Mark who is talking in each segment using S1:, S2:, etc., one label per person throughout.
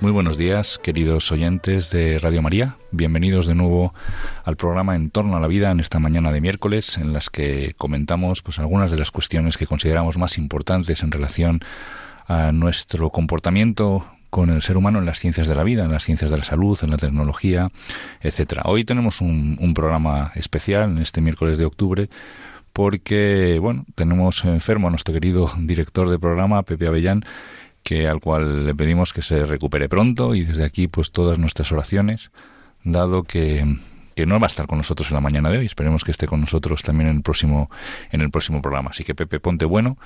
S1: Muy buenos días, queridos oyentes de Radio María. Bienvenidos de nuevo al programa En torno a la vida en esta mañana de miércoles, en las que comentamos pues algunas de las cuestiones que consideramos más importantes en relación a nuestro comportamiento con el ser humano en las ciencias de la vida, en las ciencias de la salud, en la tecnología, etcétera. Hoy tenemos un, un programa especial en este miércoles de octubre porque, bueno, tenemos enfermo a nuestro querido director de programa, Pepe Avellán, que al cual le pedimos que se recupere pronto y desde aquí pues todas nuestras oraciones, dado que, que no va a estar con nosotros en la mañana de hoy, esperemos que esté con nosotros también en el próximo en el próximo programa. Así que Pepe, ponte bueno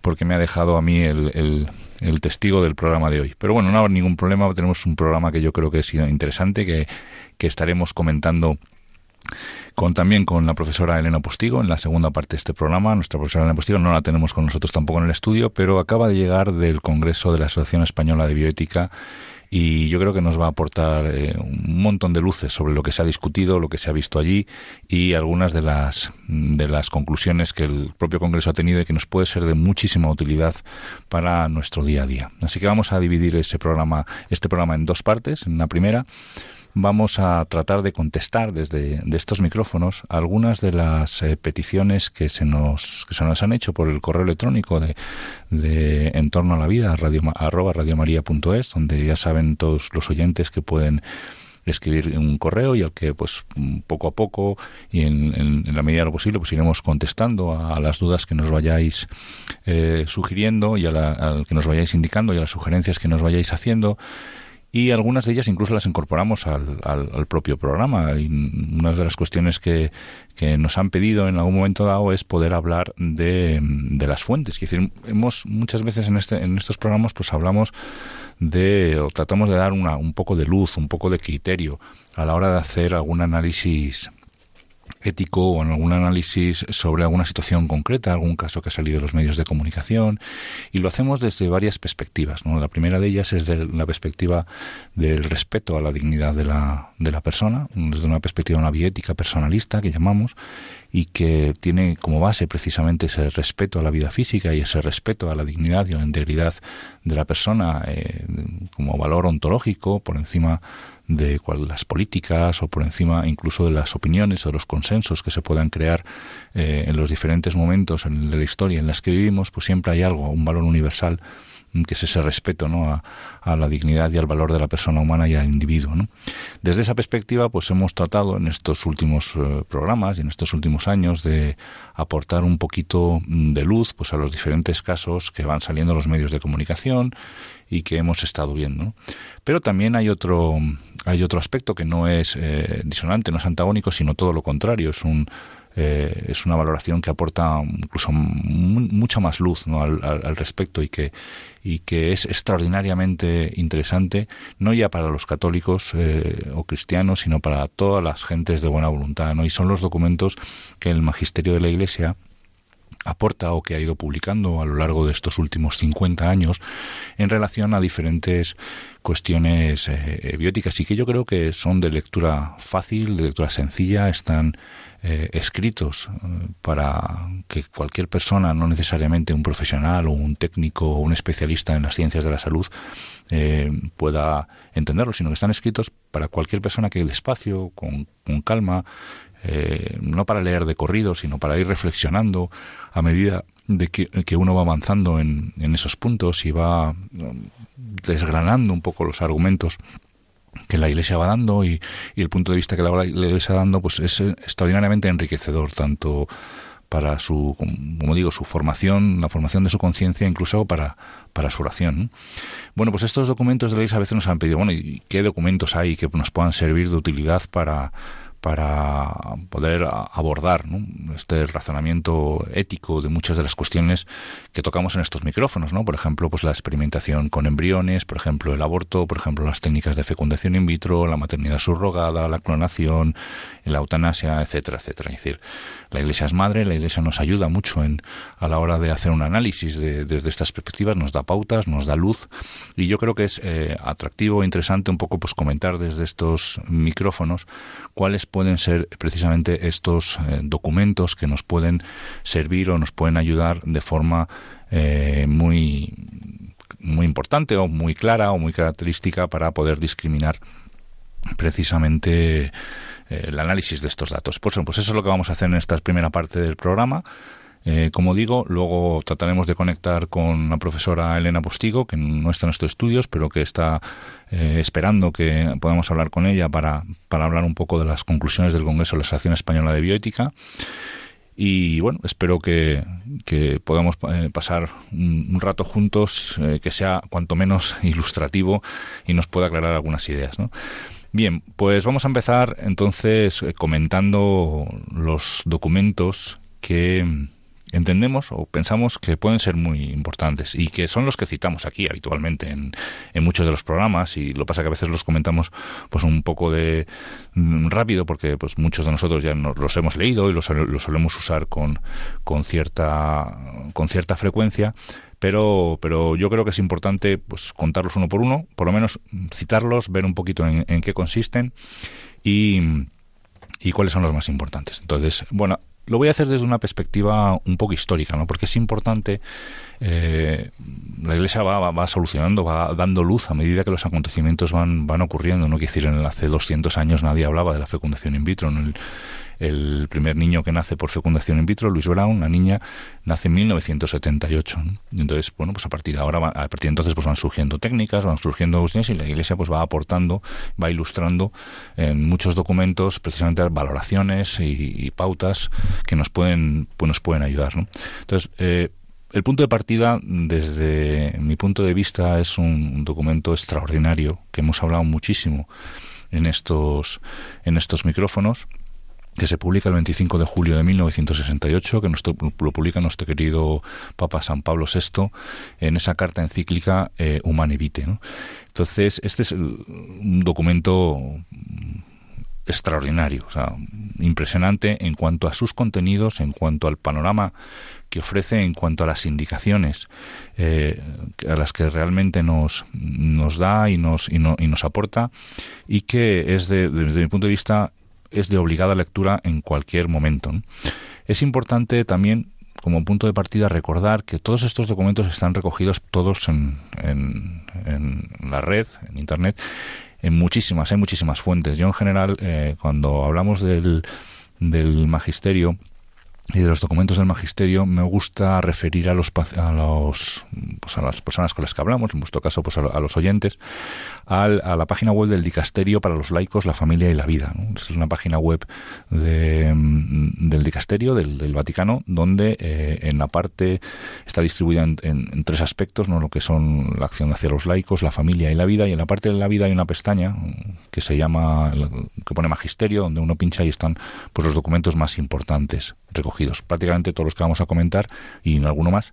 S1: porque me ha dejado a mí el, el, el testigo del programa de hoy. Pero bueno, no habrá ningún problema, tenemos un programa que yo creo que es interesante, que, que estaremos comentando con también con la profesora Elena Postigo en la segunda parte de este programa. Nuestra profesora Elena Postigo no la tenemos con nosotros tampoco en el estudio, pero acaba de llegar del Congreso de la Asociación Española de Bioética y yo creo que nos va a aportar eh, un montón de luces sobre lo que se ha discutido, lo que se ha visto allí y algunas de las de las conclusiones que el propio Congreso ha tenido y que nos puede ser de muchísima utilidad para nuestro día a día. Así que vamos a dividir ese programa este programa en dos partes. En la primera vamos a tratar de contestar desde de estos micrófonos algunas de las eh, peticiones que se nos que se nos han hecho por el correo electrónico de, de en torno a la vida radio, arroba radiomaria.es donde ya saben todos los oyentes que pueden escribir un correo y al que pues poco a poco y en, en, la medida de lo posible pues iremos contestando a, las dudas que nos vayáis eh, sugiriendo y a, la, a que nos vayáis indicando y a las sugerencias que nos vayáis haciendo y algunas de ellas incluso las incorporamos al, al, al, propio programa. Y una de las cuestiones que, que, nos han pedido en algún momento dado es poder hablar de, de las fuentes. Es decir, hemos muchas veces en, este, en estos programas pues hablamos de o tratamos de dar una, un poco de luz, un poco de criterio a la hora de hacer algún análisis ético o en algún análisis sobre alguna situación concreta, algún caso que ha salido de los medios de comunicación, y lo hacemos desde varias perspectivas. La primera de ellas es de la perspectiva del respeto a la dignidad de la, de la persona, desde una perspectiva una bioética personalista que llamamos, y que tiene como base precisamente ese respeto a la vida física y ese respeto a la dignidad y a la integridad de la persona eh, como valor ontológico por encima de las políticas o por encima incluso de las opiniones o los consensos que se puedan crear eh, en los diferentes momentos en, de la historia en las que vivimos, pues siempre hay algo, un valor universal que es ese respeto ¿no? a, la dignidad y al valor de la persona humana y al individuo. ¿no? Desde esa perspectiva, pues hemos tratado en estos últimos eh, programas y en estos últimos años de aportar un poquito de luz pues, a los diferentes casos que van saliendo en los medios de comunicación y que hemos estado viendo. Pero también hay otro, hay otro aspecto que no es eh, disonante, no es antagónico, sino todo lo contrario, es un eh, es una valoración que aporta incluso mucha más luz ¿no? al, respecto y que, y que es extraordinariamente interesante, no ya para los católicos eh, o cristianos, sino para todas las gentes de buena voluntad. ¿no? Y son los documentos que el magisterio de la Iglesia aporta o que ha ido publicando a lo largo de estos últimos 50 años en relación a diferentes cuestiones eh, bióticas y que yo creo que son de lectura fácil, de lectura sencilla, están eh, escritos eh, para que cualquier persona, no necesariamente un profesional o un técnico o un especialista en las ciencias de la salud, eh, pueda entenderlo, sino que están escritos para cualquier persona que despacio, con, con calma, no para leer de corrido, sino para ir reflexionando a medida de que, uno va avanzando en, esos puntos y va desgranando un poco los argumentos que la Iglesia va dando y, y el punto de vista que la Iglesia va dando pues es extraordinariamente enriquecedor tanto para su, como digo, su formación, la formación de su conciencia, incluso para, para su oración. Bueno, pues estos documentos de la Iglesia a veces nos han pedido, bueno, ¿y qué documentos hay que nos puedan servir de utilidad para, para poder abordar ¿no? este razonamiento ético de muchas de las cuestiones que tocamos en estos micrófonos, ¿no? Por ejemplo, pues la experimentación con embriones, por ejemplo, el aborto, por ejemplo, las técnicas de fecundación in vitro, la maternidad subrogada, la clonación, la eutanasia, etcétera, etcétera. Es decir, la Iglesia es madre, la Iglesia nos ayuda mucho en, a la hora de hacer un análisis de, desde estas perspectivas, nos da pautas, nos da luz y yo creo que es eh, atractivo e interesante un poco pues comentar desde estos micrófonos cuáles pueden ser precisamente estos eh, documentos que nos pueden servir o nos pueden ayudar de forma eh, muy muy importante o muy clara o muy característica para poder discriminar precisamente el análisis de estos datos. Pues, pues eso es lo que vamos a hacer en esta primera parte del programa. Eh, como digo, luego trataremos de conectar con la profesora Elena Postigo, que no está en estos estudios, pero que está eh, esperando que podamos hablar con ella para, para hablar un poco de las conclusiones del Congreso de la Asociación Española de Bioética. Y bueno, espero que, que podamos eh, pasar un, rato juntos que sea cuanto menos ilustrativo y nos pueda aclarar algunas ideas. Bien, pues vamos a empezar entonces comentando los documentos que entendemos o pensamos que pueden ser muy importantes y que son los que citamos aquí habitualmente en, en muchos de los programas y lo pasa que a veces los comentamos pues un poco de mm, rápido porque pues muchos de nosotros ya nos, los hemos leído y los, los solemos usar con, con cierta con cierta frecuencia pero pero yo creo que es importante pues contarlos uno por uno por lo menos citarlos ver un poquito en, en qué consisten y y cuáles son los más importantes. Entonces, bueno, lo voy a hacer desde una perspectiva un poco histórica, ¿no? Porque es importante, eh, la Iglesia va, va, solucionando, va dando luz a medida que los acontecimientos van, van ocurriendo, ¿no? Quiero decir, en hace 200 años nadie hablaba de la fecundación in vitro, en el, el primer niño que nace por fecundación in vitro, Luis Brown, la niña, nace en 1978. Entonces, bueno, pues a partir de ahora, a partir de entonces, pues van surgiendo técnicas, van surgiendo cuestiones y la Iglesia pues va aportando, va ilustrando en muchos documentos precisamente valoraciones y, pautas que nos pueden, pues nos pueden ayudar. Entonces, eh, el punto de partida, desde mi punto de vista, es un documento extraordinario que hemos hablado muchísimo en estos, en estos micrófonos que se publica el 25 de julio de 1968, que lo publica nuestro querido Papa San Pablo VI en esa carta encíclica eh, Humane Vitae. Entonces, este es un documento extraordinario, o sea, impresionante en cuanto a sus contenidos, en cuanto al panorama que ofrece, en cuanto a las indicaciones eh, a las que realmente nos, nos da y nos, y, y nos aporta, y que es, desde mi punto de vista, es de obligada lectura en cualquier momento. Es importante también como punto de partida recordar que todos estos documentos están recogidos todos en, en, la red, en Internet, en muchísimas, hay muchísimas fuentes. Yo en general, eh, cuando hablamos del, del magisterio, y de los documentos del magisterio me gusta referir a los a los pues a las personas con las que hablamos en vuestro caso pues a, los oyentes a la página web del dicasterio para los laicos la familia y la vida es una página web de, mm, del dicasterio del, Vaticano donde eh, en la parte está distribuida en, tres aspectos no lo que son la acción hacia los laicos la familia y la vida y en la parte de la vida hay una pestaña que se llama que pone magisterio donde uno pincha y están pues los documentos más importantes recogidos. Prácticamente todos los que vamos a comentar y alguno más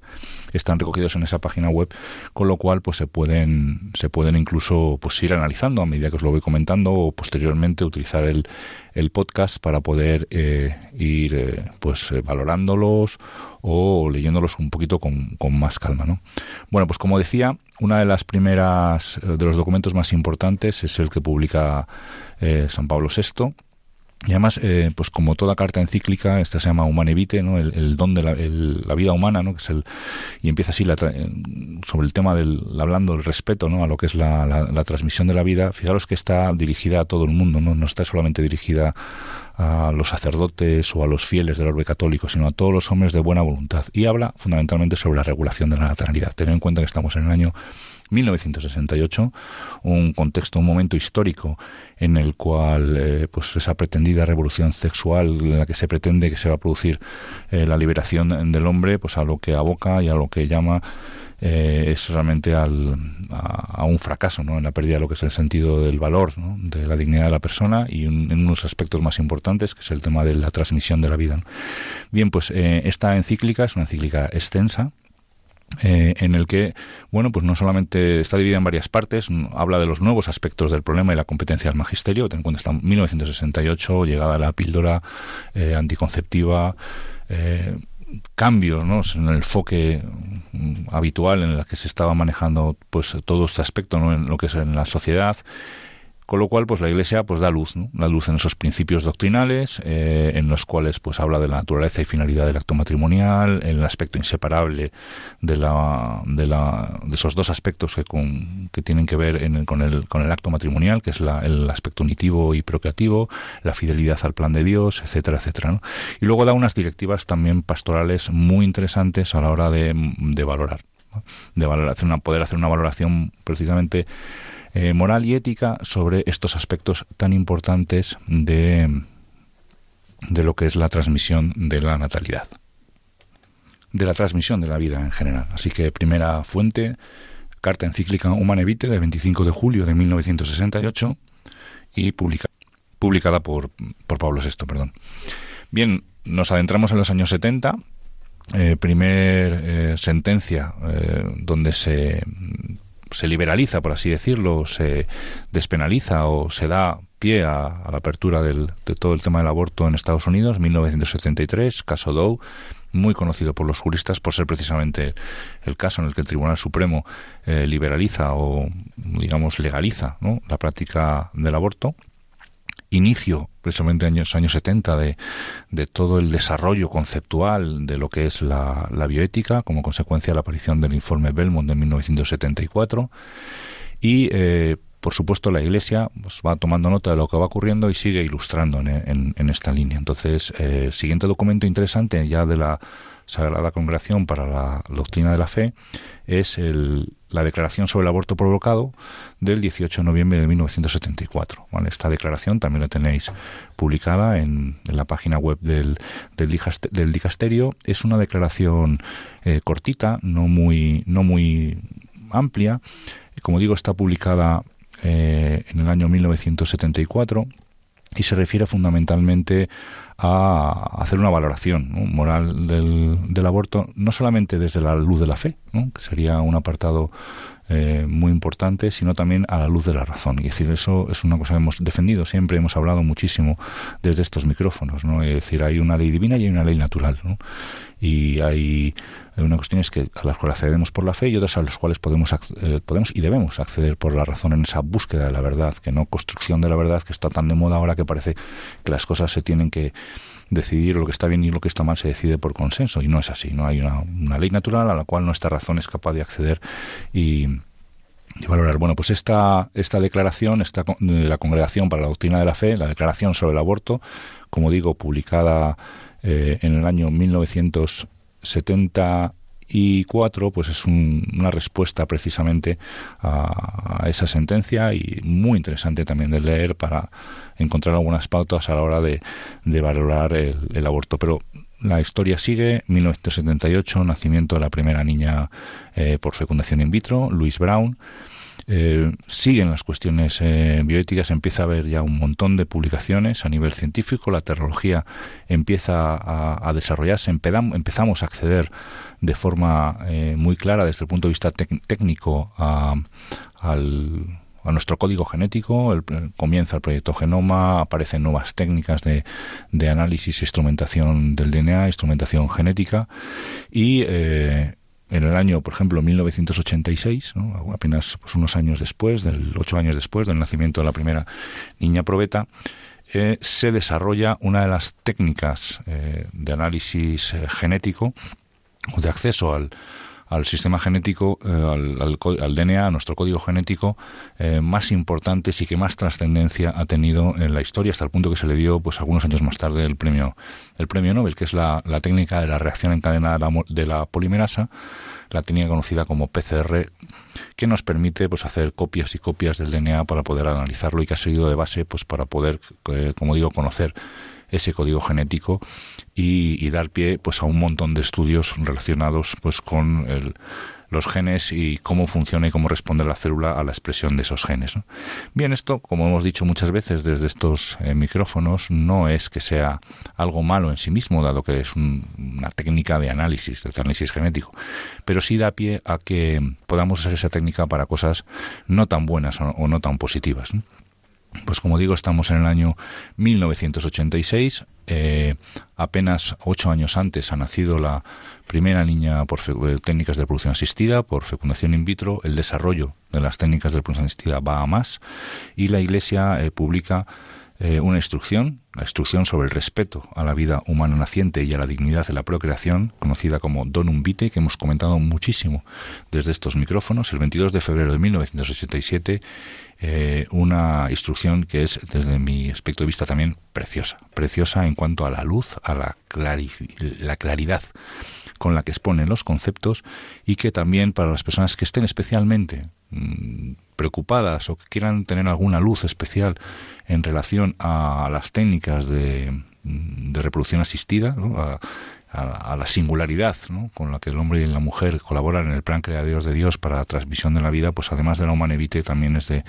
S1: están recogidos en esa página web, con lo cual pues se pueden se pueden incluso pues ir analizando a medida que os lo voy comentando o posteriormente utilizar el, el podcast para poder eh, ir eh, pues eh, valorándolos o leyéndolos un poquito con, con más calma, ¿no? Bueno, pues como decía, una de las primeras de los documentos más importantes es el que publica San Pablo VI y además, eh, pues como toda carta encíclica, esta se llama Humane Vitae, ¿no? el, don de la, vida humana, ¿no? que es el, y empieza así la sobre el tema del, hablando del respeto ¿no? a lo que es la, la, transmisión de la vida. Fijaros que está dirigida a todo el mundo, no, no está solamente dirigida a los sacerdotes o a los fieles del orbe católico, sino a todos los hombres de buena voluntad. Y habla fundamentalmente sobre la regulación de la natalidad. Tened en cuenta que estamos en el año 1968, un contexto, un momento histórico en el cual eh, pues esa pretendida revolución sexual en la que se pretende que se va a producir eh, la liberación del hombre, pues a lo que aboca y a lo que llama eh, es realmente al, a, un fracaso ¿no? en la pérdida de lo que es el sentido del valor, de la dignidad de la persona y en unos aspectos más importantes, que es el tema de la transmisión de la vida. Bien, pues esta encíclica es una encíclica extensa, eh, en el que, bueno, pues no solamente está dividida en varias partes, habla de los nuevos aspectos del problema y la competencia del magisterio, ten en cuenta, está en 1968, llegada la píldora eh, anticonceptiva, eh, cambios ¿no? en el enfoque mm, habitual en el que se estaba manejando pues todo este aspecto ¿no? en lo que es en la sociedad con lo cual, pues la Iglesia pues da luz, ¿no? da luz en esos principios doctrinales, eh, en los cuales pues habla de la naturaleza y finalidad del acto matrimonial, el aspecto inseparable de la, de, la, de esos dos aspectos que, con, que tienen que ver con, el, con el acto matrimonial, que es el aspecto unitivo y procreativo, la fidelidad al plan de Dios, etcétera, etcétera. Y luego da unas directivas también pastorales muy interesantes a la hora de, de valorar, de valorar, una, poder hacer una valoración precisamente eh, moral y ética sobre estos aspectos tan importantes de, de lo que es la transmisión de la natalidad, de la transmisión de la vida en general. Así que primera fuente, carta encíclica Humane Vitae de 25 de julio de 1968 y publicada por, por Pablo VI. Perdón. Bien, nos adentramos en los años 70. Eh, primer eh, sentencia donde se se liberaliza, por así decirlo, se despenaliza o se da pie a, la apertura del, de todo el tema del aborto en Estados Unidos, 1973, caso Doe, muy conocido por los juristas por ser precisamente el caso en el que el Tribunal Supremo eh, liberaliza o, digamos, legaliza la práctica del aborto inicio, precisamente en los años 70, de, de, todo el desarrollo conceptual de lo que es la, bioética, como consecuencia de la aparición del informe Belmont de 1974. Y, eh, por supuesto, la Iglesia pues, va tomando nota de lo que va ocurriendo y sigue ilustrando en, en, esta línea. Entonces, eh, siguiente documento interesante ya de la Sagrada Congregación para la Doctrina de la Fe es el, la Declaración sobre el Aborto Provocado del 18 de noviembre de 1974. Esta declaración también la tenéis publicada en, la página web del, del, Dicasterio. Es una declaración eh, cortita, no muy, no muy amplia. Como digo, está publicada eh, en el año 1974 y se refiere fundamentalmente a hacer una valoración moral del, del, aborto, no solamente desde la luz de la fe, que sería un apartado eh, muy importante, sino también a la luz de la razón. Y decir, eso es una cosa que hemos defendido siempre, hemos hablado muchísimo desde estos micrófonos, ¿no? Es decir, hay una ley divina y hay una ley natural, ¿no? Y hay, una cuestión es que a las cuales accedemos por la fe y otras a las cuales podemos, eh, podemos y debemos acceder por la razón en esa búsqueda de la verdad, que no construcción de la verdad que está tan de moda ahora que parece que las cosas se tienen que decidir lo que está bien y lo que está mal se decide por consenso y no es así, no hay una, ley natural a la cual nuestra razón es capaz de acceder y, valorar. Bueno, pues esta, esta declaración esta, de la Congregación para la Doctrina de la Fe, la declaración sobre el aborto, como digo, publicada eh, en el año 1970 y cuatro pues es una respuesta precisamente a, esa sentencia y muy interesante también de leer para encontrar algunas pautas a la hora de, valorar el, aborto. Pero la historia sigue 1978 nacimiento de la primera niña eh, por fecundación in vitro Louise Brown. Eh, siguen las cuestiones eh, bioéticas, empieza a haber ya un montón de publicaciones a nivel científico, la tecnología empieza a, desarrollarse, empezamos a acceder de forma eh, muy clara desde el punto de vista técnico a, nuestro código genético, comienza el proyecto Genoma, aparecen nuevas técnicas de, de análisis e instrumentación del DNA, instrumentación genética. Y en el año, por ejemplo, 1986, apenas pues, unos años después, del, ocho años después del nacimiento de la primera niña probeta, eh, se desarrolla una de las técnicas eh, de análisis eh, genético de acceso al, al sistema genético, al, al, DNA, a nuestro código genético más importantes y que más trascendencia ha tenido en la historia hasta el punto que se le dio, pues algunos años más tarde, el premio, el premio Nobel, que es la, la técnica de la reacción encadenada de la polimerasa la tenía conocida como PCR, que nos permite pues hacer copias y copias del DNA para poder analizarlo y que ha servido de base pues para poder, eh, como digo, conocer ese código genético y, dar pie pues a un montón de estudios relacionados pues con el, los genes y cómo funciona y cómo responde la célula a la expresión de esos genes. Bien, esto, como hemos dicho muchas veces desde estos eh, micrófonos, no es que sea algo malo en sí mismo, dado que es una técnica de análisis, de análisis genético, pero sí da pie a que podamos usar esa técnica para cosas no tan buenas o, no tan positivas. Pues como digo, estamos en el año 1986. Eh, apenas ocho años antes ha nacido la primera niña por eh, técnicas de reproducción asistida, por fecundación in vitro. El desarrollo de las técnicas de reproducción asistida va a más y la Iglesia eh, publica una instrucción, la instrucción sobre el respeto a la vida humana naciente y a la dignidad de la procreación, conocida como Donum Vitae, que hemos comentado muchísimo desde estos micrófonos. El 22 de febrero de 1987 eh, una instrucción que es, desde mi aspecto de vista, también preciosa. Preciosa en cuanto a la luz, a la, la claridad con la que exponen los conceptos y que también para las personas que estén especialmente mm, preocupadas o que quieran tener alguna luz especial en relación a las técnicas de, mm, de reproducción asistida, a, la singularidad con la que el hombre y la mujer colaboran en el plan creador de Dios para la transmisión de la vida, pues además de la Humanevite, también es de,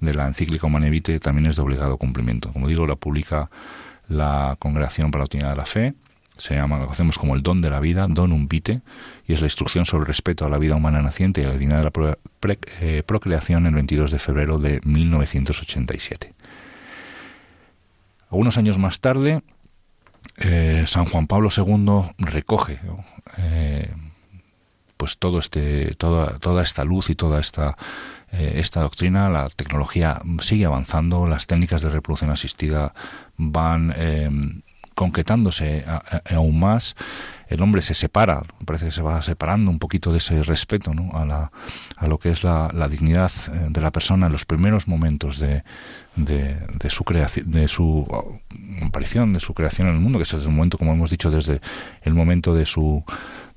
S1: de la encíclica Humanevite, también es de obligado cumplimiento. Como digo, la publica la Congregación para la Unidad de la Fe, se llama, lo conocemos como el don de la vida, donum vitae, y es la instrucción sobre el respeto a la vida humana naciente y a la dignidad de la eh, procreación el 22 de febrero de 1987. Algunos años más tarde, eh, San Juan Pablo II recoge eh, pues todo este toda, toda esta luz y toda esta eh, esta doctrina la tecnología sigue avanzando las técnicas de reproducción asistida van concretándose aún más el hombre se separa, parece que se va separando un poquito de ese respeto ¿no? a, la, lo que es la, dignidad eh, de la persona en los primeros momentos de, de, su creación, de su aparición, de su creación en el mundo, que es el momento, como hemos dicho, desde el momento de su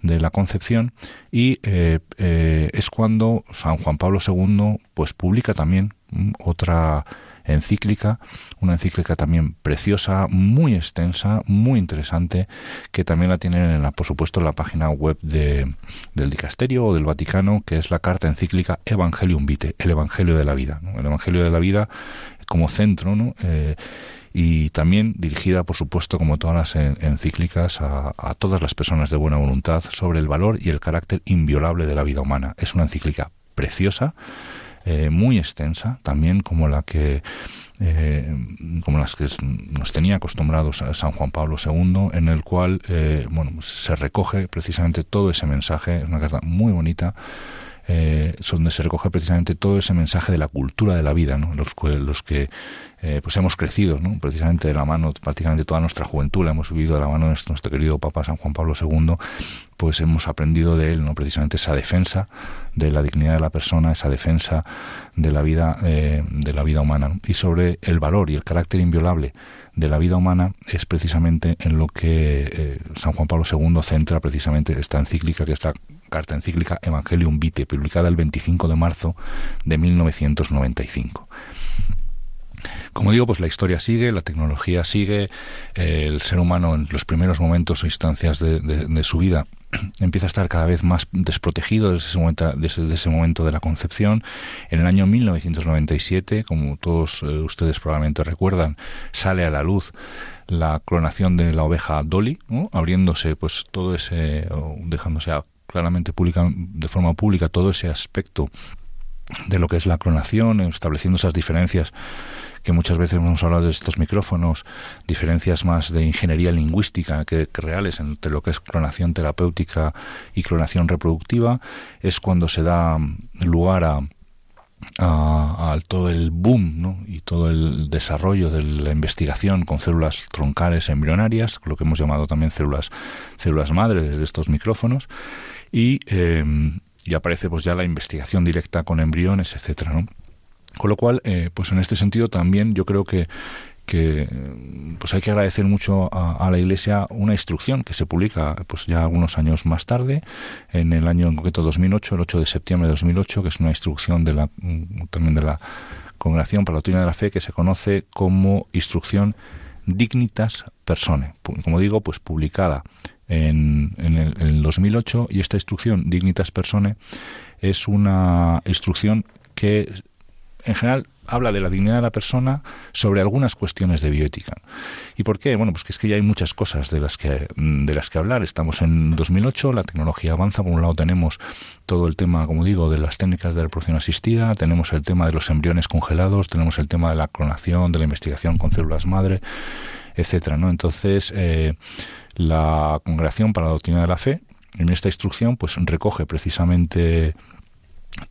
S1: de la concepción y eh, eh, es cuando San Juan Pablo II pues publica también mm, otra encíclica, una encíclica también preciosa, muy extensa, muy interesante, que también la tienen, en la, por supuesto, en la página web de, del Dicasterio o del Vaticano, que es la carta encíclica Evangelium Vitae, el Evangelio de la Vida. El Evangelio de la Vida como centro, ¿no? Eh, y también dirigida, por supuesto, como todas las encíclicas, a, a, todas las personas de buena voluntad sobre el valor y el carácter inviolable de la vida humana. Es una encíclica preciosa, eh, muy extensa, también como la que eh, como las que nos tenía acostumbrados a San Juan Pablo II, en el cual eh, bueno, se recoge precisamente todo ese mensaje, es una carta muy bonita, eh, donde se recoge precisamente todo ese mensaje de la cultura de la vida, ¿no? los, los que eh, pues hemos crecido ¿no? precisamente de la mano, prácticamente toda nuestra juventud hemos vivido de la mano de nuestro, querido Papa San Juan Pablo II, pues hemos aprendido de él ¿no? precisamente esa defensa de la dignidad de la persona, esa defensa de la vida, eh, de la vida humana y sobre el valor y el carácter inviolable de la vida humana es precisamente en lo que eh, San Juan Pablo II centra precisamente esta encíclica, que es la carta encíclica Evangelium Vitae, publicada el 25 de marzo de 1995. Como digo, pues la historia sigue, la tecnología sigue, el ser humano en los primeros momentos o instancias de, su vida empieza a estar cada vez más desprotegido desde ese, momento, desde ese momento de la concepción. En el año 1997, como todos eh, ustedes probablemente recuerdan, sale a la luz la clonación de la oveja Dolly, abriéndose pues todo ese, dejándose claramente pública, de forma pública todo ese aspecto de lo que es la clonación, estableciendo esas diferencias que muchas veces hemos hablado de estos micrófonos, diferencias más de ingeniería lingüística que, reales entre lo que es clonación terapéutica y clonación reproductiva, es cuando se da lugar a, a, todo el boom y todo el desarrollo de la investigación con células troncales embrionarias, lo que hemos llamado también células, células madres de estos micrófonos, y, eh, y aparece pues ya la investigación directa con embriones, etcétera. Con lo cual, eh, pues en este sentido también yo creo que, que pues hay que agradecer mucho a, la Iglesia una instrucción que se publica pues ya algunos años más tarde, en el año en concreto 2008, el 8 de septiembre de 2008, que es una instrucción de la, también de la Congregación para la Doctrina de la Fe que se conoce como Instrucción Dignitas Persone. Como digo, pues publicada en, en, el, en el 2008 y esta instrucción Dignitas Persone es una instrucción que en general habla de la dignidad de la persona sobre algunas cuestiones de bioética. ¿Y por qué? Bueno, pues que es que ya hay muchas cosas de las que de las que hablar. Estamos en 2008, la tecnología avanza. Por un lado tenemos todo el tema, como digo, de las técnicas de reproducción asistida, tenemos el tema de los embriones congelados, tenemos el tema de la clonación, de la investigación con células madre, etcétera, ¿no? Entonces, eh, la Congregación para la Doctrina de la Fe en esta instrucción pues recoge precisamente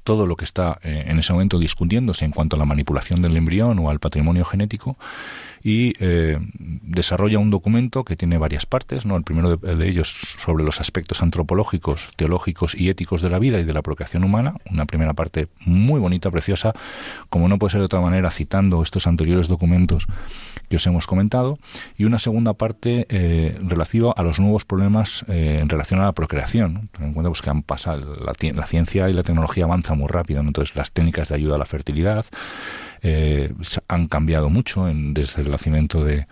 S1: todo lo que está eh, en ese momento discutiéndose en cuanto a la manipulación del embrión o al patrimonio genético y eh, desarrolla un documento que tiene varias partes, ¿no? El primero de, ellos sobre los aspectos antropológicos, teológicos y éticos de la vida y de la procreación humana, una primera parte muy bonita, preciosa, como no puede ser de otra manera, citando estos anteriores documentos que os hemos comentado, y una segunda parte eh, relativa a los nuevos problemas eh, en relación a la procreación. Ten en cuenta pues, que han pasado, la, ciencia y la tecnología avanzan muy rápido, entonces las técnicas de ayuda a la fertilidad, eh, han cambiado mucho en, desde el nacimiento de,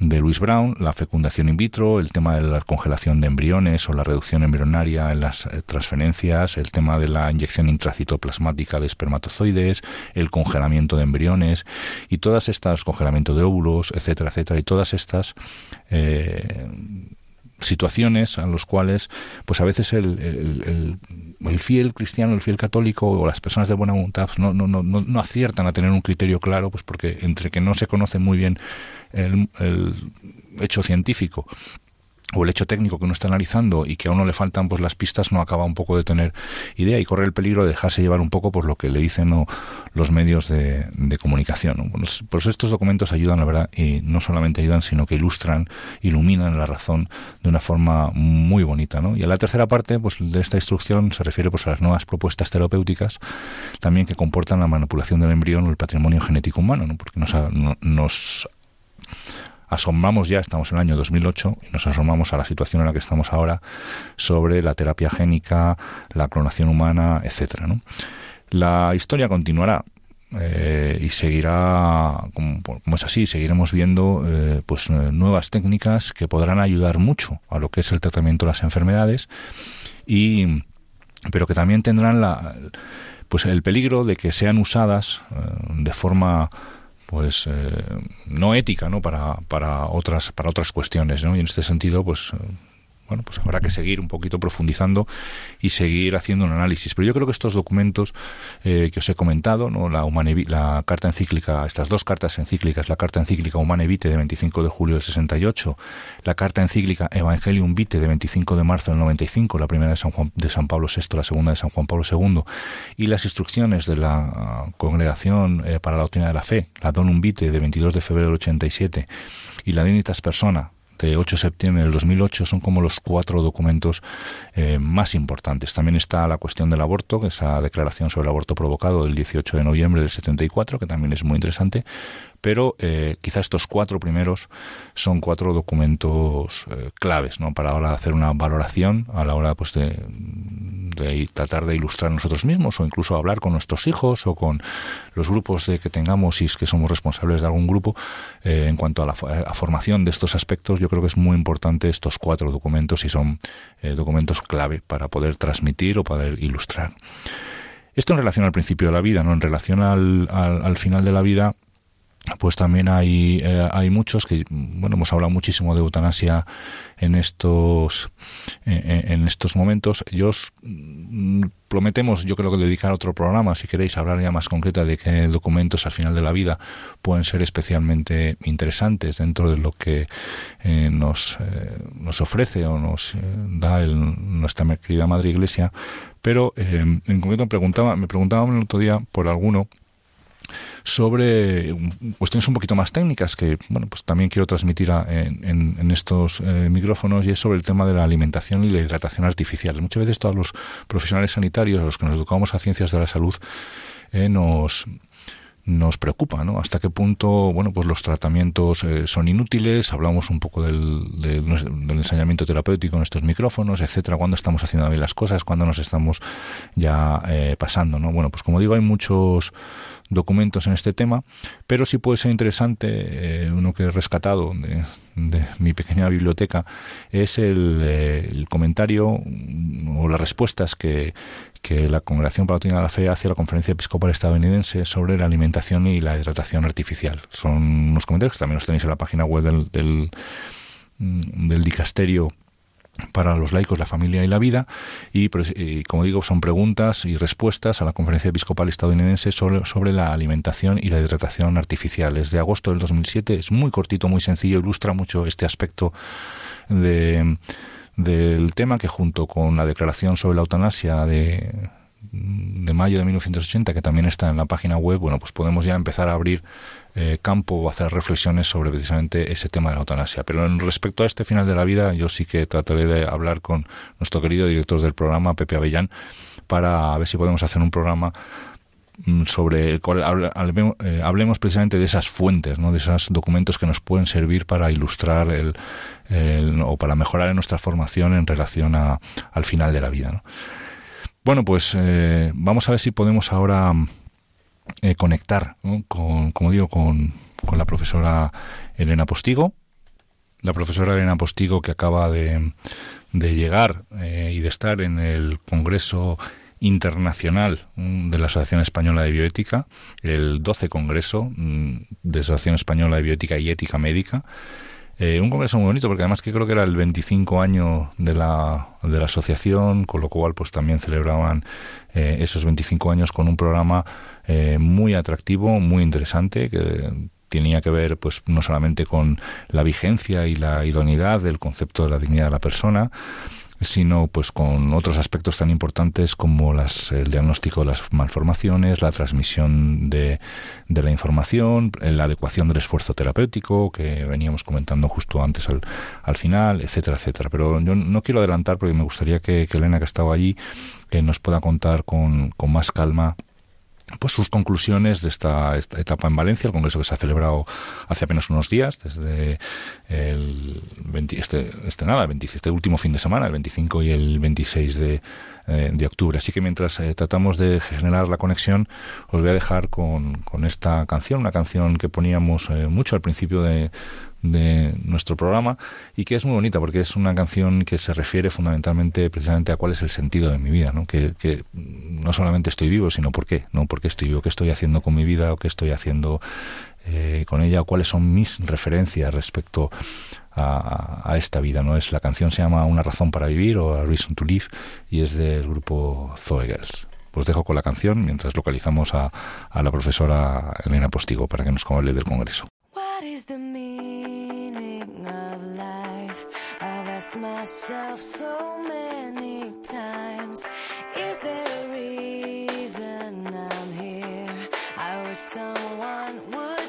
S1: de Louis Brown, la fecundación in vitro, el tema de la congelación de embriones o la reducción embrionaria en las eh, transferencias, el tema de la inyección intracitoplasmática de espermatozoides, el congelamiento de embriones y todas estas, congelamiento de óvulos, etcétera, etcétera, y todas estas eh, situaciones a los cuales pues a veces el, el, el, fiel cristiano, el fiel católico o las personas de buena voluntad no, no, no, no aciertan a tener un criterio claro pues porque entre que no se conoce muy bien el hecho científico o el hecho técnico que uno está analizando y que a uno le faltan pues las pistas no acaba un poco de tener idea y corre el peligro de dejarse llevar un poco por lo que le dicen los medios de, comunicación pues estos documentos ayudan la verdad y no solamente ayudan sino que ilustran iluminan la razón de una forma muy bonita ¿no? y a la tercera parte pues de esta instrucción se refiere pues a las nuevas propuestas terapéuticas también que comportan la manipulación del embrión o el patrimonio genético humano ¿no? porque nos, nos asomamos ya, estamos en el año 2008, y nos asomamos a la situación en la que estamos ahora sobre la terapia génica, la clonación humana, etcétera. La historia continuará. Eh, y seguirá como, es así seguiremos viendo eh, pues eh, nuevas técnicas que podrán ayudar mucho a lo que es el tratamiento de las enfermedades y pero que también tendrán la pues el peligro de que sean usadas de forma pues eh, no ética no para, para otras para otras cuestiones ¿no? y en este sentido pues bueno, pues habrá que seguir un poquito profundizando y seguir haciendo un análisis. Pero yo creo que estos documentos eh, que os he comentado, ¿no? la, la carta encíclica, estas dos cartas encíclicas, la carta encíclica Humane Vitae de 25 de julio del 68, la carta encíclica Evangelium Vitae de 25 de marzo del 95, la primera de San, Juan, de San Pablo VI, la segunda de San Juan Pablo II, y las instrucciones de la Congregación eh, para la Doctrina de la Fe, la Donum Vitae de 22 de febrero del 87, y la Dignitas Persona de 8 de septiembre del 2008 son como los cuatro documentos eh, más importantes. También está la cuestión del aborto, esa declaración sobre el aborto provocado del 18 de noviembre del 74, que también es muy interesante, pero eh, quizá estos cuatro primeros son cuatro documentos eh, claves ¿no? para ahora hacer una valoración a la hora pues, de, de tratar de ilustrar nosotros mismos o incluso hablar con nuestros hijos o con los grupos de que tengamos y es que somos responsables de algún grupo eh, en cuanto a la formación de estos aspectos yo creo que es muy importante estos cuatro documentos y son eh, documentos clave para poder transmitir o poder ilustrar. Esto en relación al principio de la vida no en relación al, al, al final de la vida pues también hay, eh, hay muchos que, bueno, hemos hablado muchísimo de eutanasia en estos, eh, en estos momentos. Yo os mm, prometemos, yo creo que dedicar otro programa, si queréis hablar ya más concreta de qué documentos al final de la vida pueden ser especialmente interesantes dentro de lo que eh, nos, nos ofrece o nos da el, nuestra querida Madre Iglesia. Pero en concreto me preguntaba, me preguntaban el otro día por alguno sobre cuestiones un poquito más técnicas que bueno pues también quiero transmitir en, en, estos eh, micrófonos y es sobre el tema de la alimentación y la hidratación artificial. Muchas veces todos los profesionales sanitarios, los que nos educamos a ciencias de la salud, eh, nos nos preocupa, ¿no? Hasta qué punto, bueno, pues los tratamientos eh, son inútiles, hablamos un poco del, del, del, ensañamiento terapéutico en estos micrófonos, etcétera, cuando estamos haciendo bien las cosas, cuando nos estamos ya eh, pasando, ¿no? Bueno, pues como digo, hay muchos documentos en este tema, pero sí puede ser interesante, uno que he rescatado de, mi pequeña biblioteca, es el, el comentario o las respuestas que, la Congregación Palatina de la Fe hace a la Conferencia Episcopal Estadounidense sobre la alimentación y la hidratación artificial. Son unos comentarios que también los tenéis en la página web del, del, mm, del dicasterio para los laicos, la familia y la vida. Y, como digo, son preguntas y respuestas a la Conferencia Episcopal Estadounidense sobre, sobre, la alimentación y la hidratación artificial. Es de agosto del 2007, es muy cortito, muy sencillo, ilustra mucho este aspecto de del tema que junto con la declaración sobre la eutanasia de, de mayo de 1980, que también está en la página web, bueno, pues podemos ya empezar a abrir eh, campo o hacer reflexiones sobre precisamente ese tema de la eutanasia. Pero en respecto a este final de la vida, yo sí que trataré de hablar con nuestro querido director del programa, Pepe Avellán, para ver si podemos hacer un programa Mm, sobre el cual eh, hablemos precisamente de esas fuentes, ¿no? de esos documentos que nos pueden servir para ilustrar el, o para mejorar nuestra formación en relación a, al final de la vida. Bueno, pues eh, vamos a ver si podemos ahora eh, conectar con, como digo, con, con, la profesora Elena Postigo. La profesora Elena Postigo que acaba de, de llegar y de estar en el Congreso internacional de la Asociación Española de Bioética, el 12 Congreso mm, de Asociación Española de Bioética y Ética Médica. Eh, un congreso muy bonito porque además que creo que era el 25 año de la, de la asociación, con lo cual pues también celebraban eh, esos 25 años con un programa eh, muy atractivo, muy interesante, que tenía que ver pues no solamente con la vigencia y la idoneidad del concepto de la dignidad de la persona, sino pues con otros aspectos tan importantes como las, el diagnóstico de las malformaciones, la transmisión de, de la información, la adecuación del esfuerzo terapéutico que veníamos comentando justo antes al, al final, etcétera, etcétera. Pero yo no quiero adelantar porque me gustaría que, Elena, que ha estado allí, que nos pueda contar con, con más calma pues sus conclusiones de esta, etapa en Valencia, el congreso que se ha celebrado hace apenas unos días, desde el 20, este, este nada, este último fin de semana, el 25 y el 26 de, eh, de octubre. Así que mientras eh, tratamos de generar la conexión, os voy a dejar con, con esta canción, una canción que poníamos eh, mucho al principio de, de nuestro programa y que es muy bonita porque es una canción que se refiere fundamentalmente precisamente a cuál es el sentido de mi vida, ¿no? Que, que no solamente estoy vivo, sino por qué, ¿no? ¿Por qué estoy vivo? ¿Qué estoy haciendo con mi vida o qué estoy haciendo eh, con ella? ¿Cuáles son mis referencias respecto a, a, esta vida? ¿no? Es, la canción se llama Una razón para vivir o A Reason to Live y es del grupo Zoe Girls. Pues dejo con la canción mientras localizamos a, a la profesora Elena Postigo para que nos hable del Congreso. Asked myself so many times Is there a reason I'm here? I wish someone would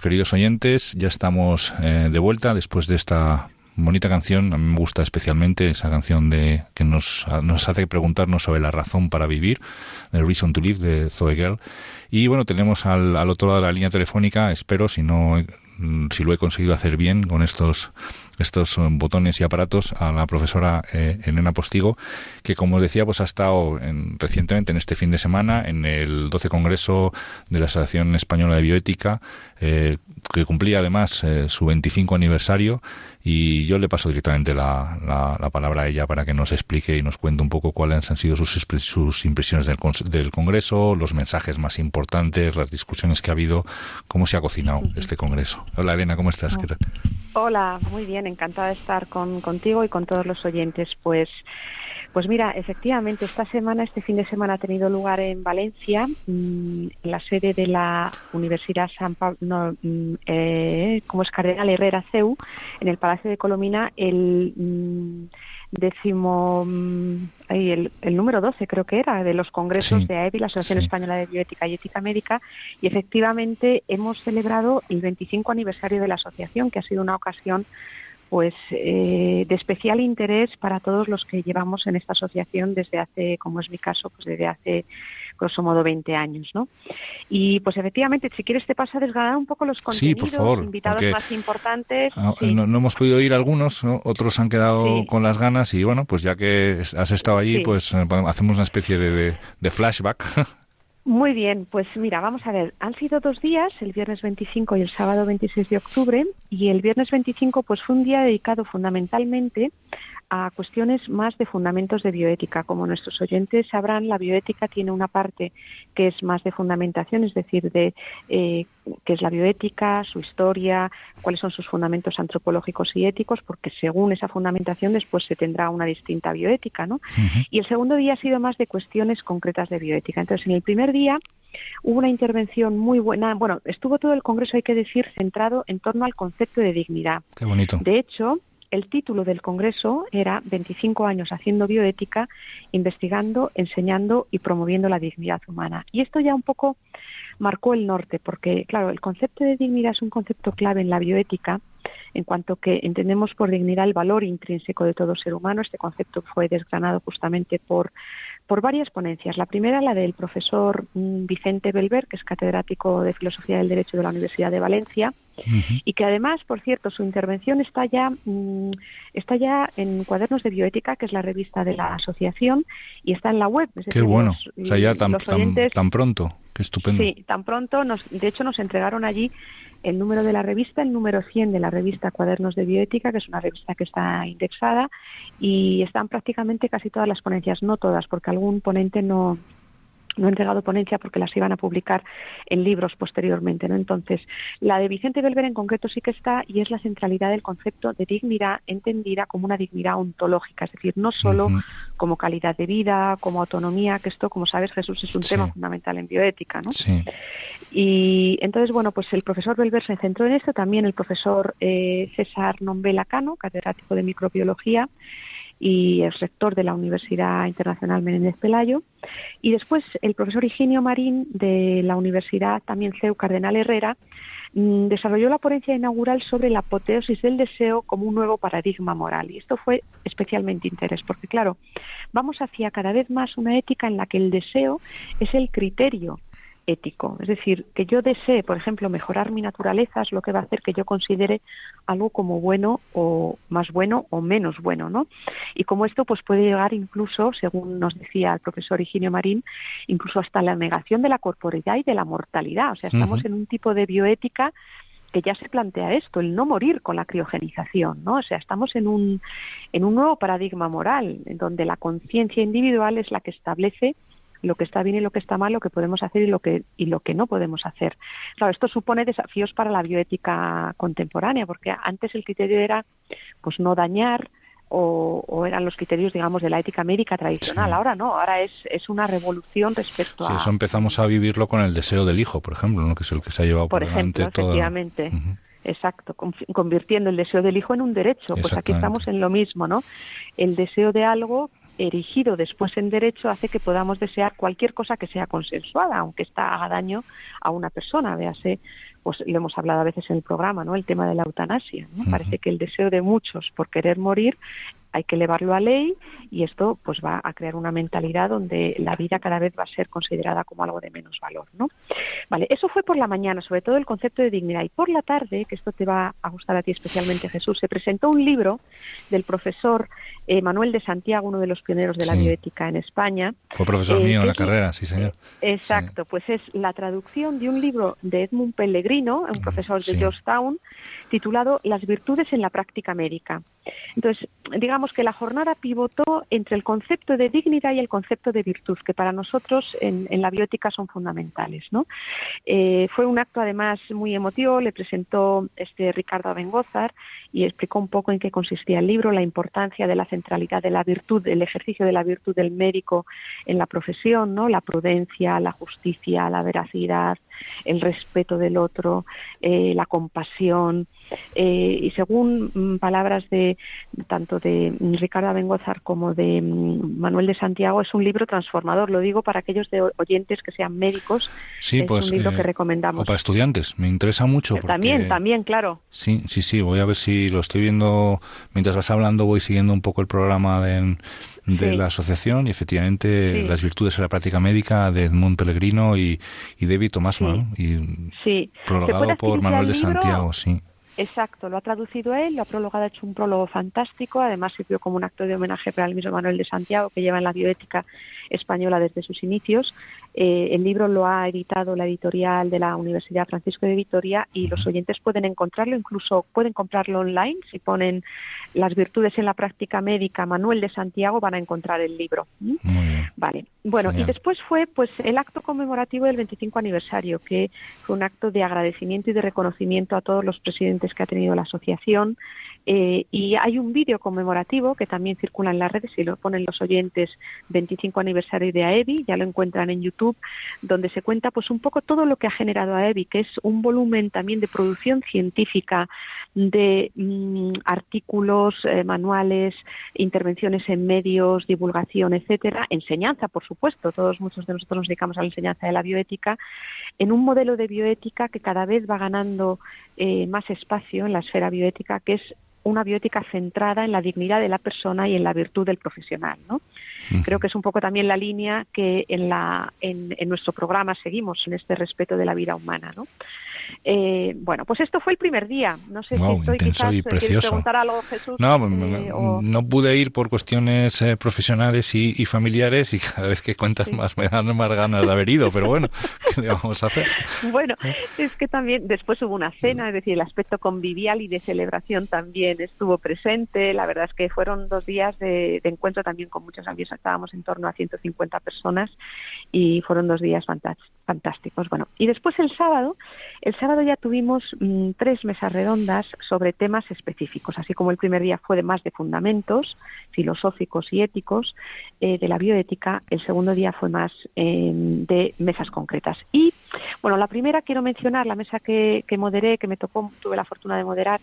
S1: queridos oyentes, ya estamos eh, de vuelta después de esta bonita canción. A mí me gusta especialmente esa canción de que nos, nos hace preguntarnos sobre la razón para vivir, The Reason to Live de Zoe Girl. Y bueno, tenemos al, al otro lado de la línea telefónica, espero, si no si lo he conseguido hacer bien con estos estos eh, botones y aparatos a la profesora eh, Elena Postigo, que como os decía, pues ha estado recientemente en este fin de semana en el 12 Congreso de la Asociación Española de Bioética, eh, que cumplía además su 25 aniversario y yo le paso directamente la, la, palabra a ella para que nos explique y nos cuente un poco cuáles han sido sus, sus impresiones del, del Congreso, los mensajes más importantes, las discusiones que ha habido, cómo se ha cocinado este Congreso. Hola Elena, ¿cómo estás? ¿Qué tal?
S2: Hola, muy bien, encantada de estar con, contigo y con todos los oyentes. Pues pues mira, efectivamente, esta semana, este fin de semana ha tenido lugar en Valencia, mm, en la sede de la Universidad San Pablo, no, mm, eh, como es Cardenal Herrera CEU, en el Palacio de Colomina, el mm, décimo, el, el, número 12 creo que era, de los congresos de AEBI, la Asociación Española de Bioética y Ética Médica, y efectivamente hemos celebrado el 25 aniversario de la asociación, que ha sido una ocasión pues eh, de especial interés para todos los que llevamos en esta asociación desde hace, como es mi caso, pues desde hace grosso modo 20 años, ¿no? Y pues efectivamente, si quieres te paso a desgranar un poco los contenidos, invitados más importantes.
S1: Ah, no, hemos podido ir algunos, otros han quedado con las ganas y bueno, pues ya que has estado allí, pues eh, hacemos una especie de, de flashback.
S2: Muy bien, pues mira, vamos a ver, han sido dos días, el viernes 25 y el sábado 26 de octubre, y el viernes 25 pues fue un día dedicado fundamentalmente a cuestiones más de fundamentos de bioética. Como nuestros oyentes sabrán, la bioética tiene una parte que es más de fundamentación, es decir, de eh, qué es la bioética, su historia, cuáles son sus fundamentos antropológicos y éticos, porque según esa fundamentación después se tendrá una distinta bioética, ¿no? Y el segundo día ha sido más de cuestiones concretas de bioética. Entonces, en el primer día hubo una intervención muy buena. Bueno, estuvo todo el Congreso, hay que decir, centrado en torno al concepto de dignidad.
S1: Qué bonito.
S2: De hecho, el título del Congreso era 25 años haciendo bioética, investigando, enseñando y promoviendo la dignidad humana. Y esto ya un poco marcó el norte, porque, claro, el concepto de dignidad es un concepto clave en la bioética, en cuanto que entendemos por dignidad el valor intrínseco de todo ser humano. Este concepto fue desgranado justamente por por varias ponencias. La primera, la del profesor mm, Vicente Belver, que es catedrático de Filosofía del Derecho de la Universidad de Valencia, y que además, por cierto, su intervención está ya, mm, está ya en Cuadernos de Bioética, que es la revista de la asociación, y está en la web.
S1: Qué bueno, o sea, ya tan, tan, pronto, qué estupendo.
S2: Sí, tan pronto, nos, de hecho nos entregaron allí el número de la revista, el número 100 de la revista Cuadernos de Bioética, que es una revista que está indexada, y están prácticamente casi todas las ponencias, no todas, porque algún ponente no, no he entregado ponencia porque las iban a publicar en libros posteriormente. ¿no? Entonces, la de Vicente Belver en concreto sí que está y es la centralidad del concepto de dignidad entendida como una dignidad ontológica, es decir, no solo como calidad de vida, como autonomía, que esto, como sabes, Jesús, es un tema fundamental en bioética. ¿no?
S1: Sí.
S2: Y entonces, bueno, pues el profesor Belver se centró en esto, también el profesor eh, César Nombela Cano, catedrático de microbiología, y es rector de la Universidad Internacional Menéndez Pelayo. Y después el profesor Higinio Marín de la Universidad también CEU Cardenal Herrera mm, desarrolló la ponencia inaugural sobre la apoteosis del deseo como un nuevo paradigma moral. Y esto fue especialmente interés, porque claro, vamos hacia cada vez más una ética en la que el deseo es el criterio ético. Es decir, que yo desee, por ejemplo, mejorar mi naturaleza es lo que va a hacer que yo considere algo como bueno o más bueno o menos bueno, ¿no? Y como esto pues puede llegar incluso, según nos decía el profesor Higinio Marín, incluso hasta la negación de la corporeidad y de la mortalidad. O sea, estamos en un tipo de bioética que ya se plantea esto, el no morir con la criogenización, ¿no? O sea, estamos en un, en un nuevo paradigma moral, en donde la conciencia individual es la que establece lo que está bien y lo que está mal, lo que podemos hacer y lo que, y lo que no podemos hacer. Claro, esto supone desafíos para la bioética contemporánea, porque antes el criterio era pues no dañar, o, eran los criterios, digamos, de la ética médica tradicional. Ahora no, ahora es, es una revolución respecto
S1: sí,
S2: a...
S1: eso empezamos a vivirlo con el deseo del hijo, por ejemplo, ¿no? que es el que se ha llevado
S2: por,
S1: por
S2: ejemplo, efectivamente. Exacto, convirtiendo el deseo del hijo en un derecho. Pues aquí estamos en lo mismo, ¿no? El deseo de algo erigido después en derecho hace que podamos desear cualquier cosa que sea consensuada, aunque esta haga daño a una persona. Véase, pues lo hemos hablado a veces en el programa, ¿no? El tema de la eutanasia. Parece que el deseo de muchos por querer morir hay que elevarlo a ley y esto pues va a crear una mentalidad donde la vida cada vez va a ser considerada como algo de menos valor, ¿no? Vale, eso fue por la mañana, sobre todo el concepto de dignidad. Y por la tarde, que esto te va a gustar a ti especialmente, Jesús, se presentó un libro del profesor eh, Manuel de Santiago, uno de los pioneros de la bioética en España.
S1: Fue profesor eh, mío en la carrera, sí, señor.
S2: Exacto, pues es la traducción de un libro de Edmund Pellegrino, un profesor de Georgetown, titulado Las virtudes en la práctica médica. Entonces, digamos que la jornada pivotó entre el concepto de dignidad y el concepto de virtud, que para nosotros en, la biótica son fundamentales. ¿no? Eh, fue un acto además muy emotivo, le presentó este Ricardo Abengozar y explicó un poco en qué consistía el libro, la importancia de la centralidad de la virtud, el ejercicio de la virtud del médico en la profesión, ¿no? la prudencia, la justicia, la veracidad, el respeto del otro, eh, la compasión. Eh, y según mm, palabras de tanto de Ricardo Bengozar como de mm, Manuel de Santiago, es un libro transformador. Lo digo para aquellos de oyentes que sean médicos.
S1: Sí,
S2: es
S1: pues,
S2: un libro que
S1: eh,
S2: recomendamos.
S1: O para estudiantes, me interesa mucho.
S2: También, también, claro.
S1: Sí, sí, sí. Voy a ver si lo estoy viendo mientras vas hablando. Voy siguiendo un poco el programa de, de la asociación y efectivamente las virtudes de la práctica médica de Edmund Pellegrino y, y David Tomás y
S2: sí.
S1: prologado por Manuel de Santiago, sí.
S2: Exacto, lo ha traducido él, lo ha prologado, ha hecho un prólogo fantástico, además sirvió como un acto de homenaje para el mismo Manuel de Santiago, que lleva en la bioética española desde sus inicios. Eh, el libro lo ha editado la editorial de la Universidad Francisco de Vitoria y los oyentes pueden encontrarlo, incluso pueden comprarlo online. Si ponen las virtudes en la práctica médica Manuel de Santiago van a encontrar el libro. Vale. Bueno, y después fue pues el acto conmemorativo del 25 aniversario, que fue un acto de agradecimiento y de reconocimiento a todos los presidentes que ha tenido la asociación, eh, y hay un vídeo conmemorativo que también circula en las redes y lo ponen los oyentes 25 aniversario de AEBI, ya lo encuentran en YouTube, donde se cuenta pues un poco todo lo que ha generado AEBI, que es un volumen también de producción científica, de mm, artículos, eh, manuales, intervenciones en medios, divulgación, etcétera, enseñanza, por supuesto, todos muchos de nosotros nos dedicamos a la enseñanza de la bioética, en un modelo de bioética que cada vez va ganando eh, más espacio en la esfera bioética, que es una bioética centrada en la dignidad de la persona y en la virtud del profesional. ¿no? Creo que es un poco también la línea que en, la, en, nuestro programa seguimos en este respeto de la vida humana. ¿no? Eh, bueno, pues esto fue el primer día. No sé
S1: si
S2: estoy
S1: quizás, y precioso.
S2: preguntar algo, Jesús.
S1: No, eh, no pude ir por cuestiones eh, profesionales y, familiares y cada vez que cuentas más me dan más ganas de haber ido, pero bueno, ¿qué vamos a hacer?
S2: Bueno, es que también después hubo una cena, es decir, el aspecto convivial y de celebración también estuvo presente. La verdad es que fueron dos días de, encuentro también con muchos amigos. Estábamos en torno a 150 personas y fueron dos días fantásticos. Bueno, y después el sábado, el sábado ya tuvimos mm, tres mesas redondas sobre temas específicos, así como el primer día fue más de fundamentos filosóficos y éticos eh, de la bioética, el segundo día fue más em, de mesas concretas. Y bueno, la primera quiero mencionar la mesa que, que moderé, que me tocó, tuve la fortuna de moderar,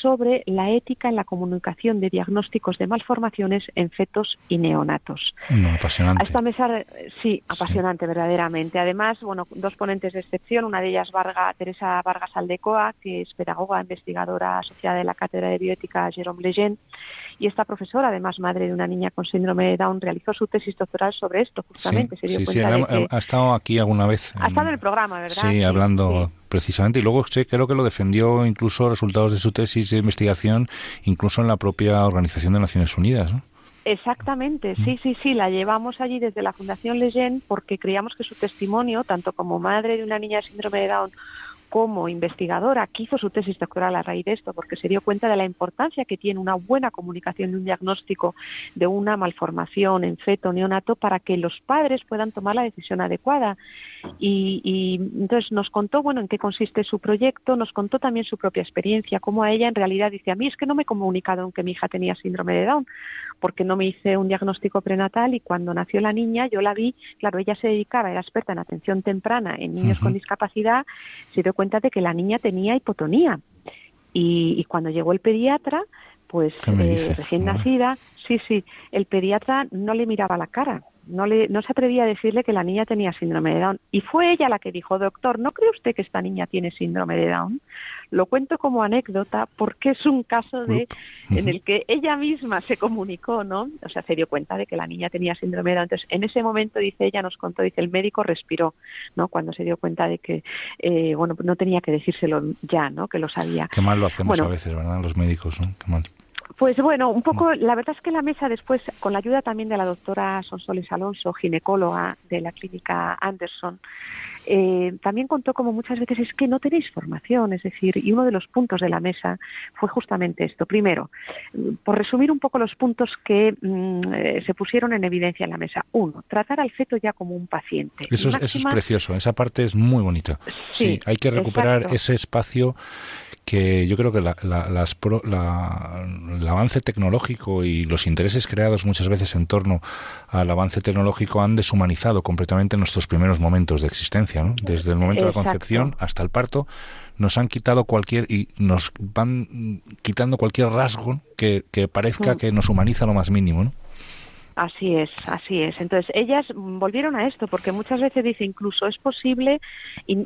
S2: sobre la ética en la comunicación de diagnósticos de malformaciones en fetos y neonatos.
S1: apasionante.
S2: A esta mesa, sí, apasionante verdaderamente. Además, bueno, dos ponentes de excepción, una de ellas Varga, Teresa Vargas Aldecoa, que es pedagoga, investigadora asociada de la Cátedra de Bioética Jerome Lejeune, y esta profesora, además madre de una niña con síndrome de Down, realizó su tesis doctoral sobre esto, justamente.
S1: Sí, sí, sí, ha, estado aquí alguna vez.
S2: Ha estado en el programa, ¿verdad?
S1: Sí, hablando precisamente. Y luego creo que lo defendió incluso resultados de su tesis de investigación, incluso en la propia Organización de Naciones Unidas. ¿no?
S2: Exactamente, sí, sí, sí, la llevamos allí desde la Fundación Leyen porque creíamos que su testimonio, tanto como madre de una niña de síndrome de Down como investigadora que hizo su tesis doctoral a raíz de esto, porque se dio cuenta de la importancia que tiene una buena comunicación de un diagnóstico de una malformación en feto neonato para que los padres puedan tomar la decisión adecuada. Y, y, entonces nos contó, bueno, en qué consiste su proyecto, nos contó también su propia experiencia, cómo a ella en realidad dice, a mí es que no me he comunicado en que mi hija tenía síndrome de Down, porque no me hice un diagnóstico prenatal y cuando nació la niña yo la vi, claro, ella se dedicaba, era experta en atención temprana en niños con discapacidad, se dio cuenta de que la niña tenía hipotonía. Y, cuando llegó el pediatra, pues eh, recién nacida, sí, sí, el pediatra no le miraba la cara, no, le, no se atrevía a decirle que la niña tenía síndrome de Down. Y fue ella la que dijo, doctor, ¿no cree usted que esta niña tiene síndrome de Down? Lo cuento como anécdota porque es un caso de en el que ella misma se comunicó, ¿no? O sea, se dio cuenta de que la niña tenía síndrome de Down. Entonces, en ese momento, dice ella, nos contó, dice, el médico respiró, ¿no? Cuando se dio cuenta de que, eh, bueno, no tenía que decírselo ya, ¿no? Que lo sabía.
S1: Qué mal lo hacemos a veces, ¿verdad? Los médicos, ¿no? Qué mal.
S2: Pues bueno, un poco, la verdad es que la mesa después, con la ayuda también de la doctora Sonsoles Alonso, ginecóloga de la clínica Anderson, eh, también contó como muchas veces es que no tenéis formación, es decir, y uno de los puntos de la mesa fue justamente esto. Primero, por resumir un poco los puntos que mm, eh, se pusieron en evidencia en la mesa. Uno, tratar al feto ya como un paciente.
S1: Eso es, precioso, esa parte es muy bonita. Sí, hay que recuperar ese espacio que yo creo que la, las el avance tecnológico y los intereses creados muchas veces en torno al avance tecnológico han deshumanizado completamente nuestros primeros momentos de existencia, ¿no? desde el momento de la concepción hasta el parto, nos han quitado cualquier y nos van quitando cualquier rasgo que, que parezca mm. que nos humaniza lo más mínimo. ¿no?
S2: Así es, así es. Entonces, ellas volvieron a esto, porque muchas veces dice incluso es posible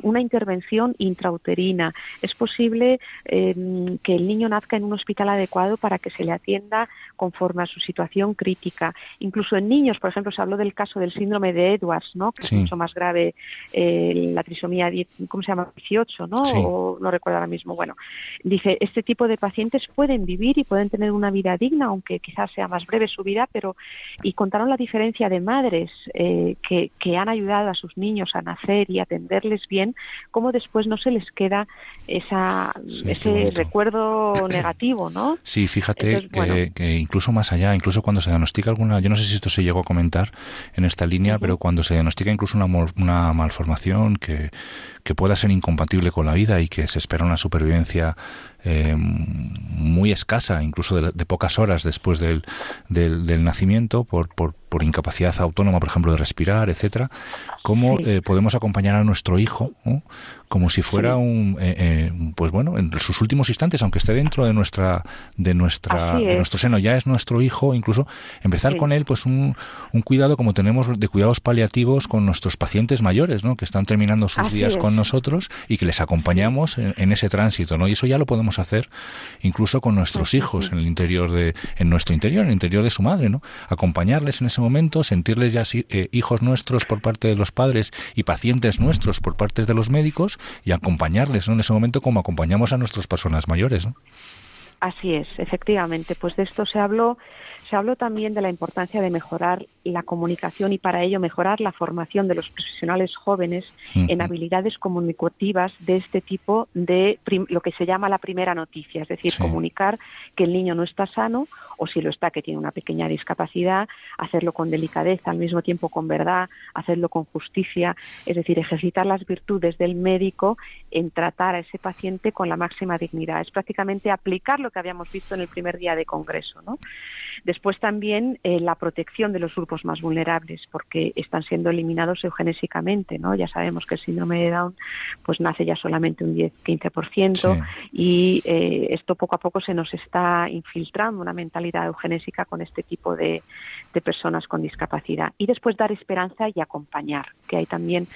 S2: una intervención intrauterina, es posible em, que el niño nazca en un hospital adecuado para que se le atienda conforme a su situación crítica. Incluso en niños, por ejemplo, se habló del caso del síndrome de Edwards, ¿no? que es mucho más grave, eh, la trisomía, ¿cómo se llama? 18, ¿no? O no recuerdo ahora mismo. Bueno, dice, este tipo de pacientes pueden vivir y pueden tener una vida digna, aunque quizás sea más breve su vida, pero y contaron la diferencia de madres eh, que, que, han ayudado a sus niños a nacer y atenderles bien, cómo después no se les queda esa, ese recuerdo negativo, ¿no?
S1: Sí, fíjate que, incluso más allá, incluso cuando se diagnostica alguna, yo no sé si esto se llegó a comentar en esta línea, pero cuando se diagnostica incluso una, una malformación que, que pueda ser incompatible con la vida y que se espera una supervivencia eh, muy escasa, incluso de, pocas horas después del, del, nacimiento, por, por, por, incapacidad autónoma, por ejemplo, de respirar, etcétera, cómo eh, podemos acompañar a nuestro hijo como si fuera un, eh, eh, pues bueno, en sus últimos instantes, aunque esté dentro de nuestra, de nuestra, de nuestro seno, ya es nuestro hijo, incluso empezar con él, pues un, un cuidado como tenemos de cuidados paliativos con nuestros pacientes mayores, ¿no? Que están terminando sus días con nosotros y que les acompañamos en, ese tránsito, ¿no? Y eso ya lo podemos hacer incluso con nuestros hijos en el interior de, en nuestro interior, en el interior de su madre, ¿no? Acompañarles en ese momento, sentirles ya eh, hijos nuestros por parte de los padres y pacientes nuestros por parte de los médicos y acompañarles en ese momento como acompañamos a nuestras personas mayores. ¿no?
S2: Así es, efectivamente. Pues de esto se habló se habló también de la importancia de mejorar la comunicación y para ello mejorar la formación de los profesionales jóvenes en habilidades comunicativas de este tipo de lo que se llama la primera noticia, es decir, comunicar que el niño no está sano o si lo está, que tiene una pequeña discapacidad, hacerlo con delicadeza, al mismo tiempo con verdad, hacerlo con justicia, es decir, ejercitar las virtudes del médico en tratar a ese paciente con la máxima dignidad. Es prácticamente aplicar lo que habíamos visto en el primer día de Congreso. ¿no? Después también eh, la protección de los grupos más vulnerables, porque están siendo eliminados eugenésicamente, ¿no? Ya sabemos que el síndrome de Down pues nace ya solamente un 10-15% y eh, esto poco a poco se nos está infiltrando una mentalidad eugenésica con este tipo de, de personas con discapacidad. Y después dar esperanza y acompañar, que hay también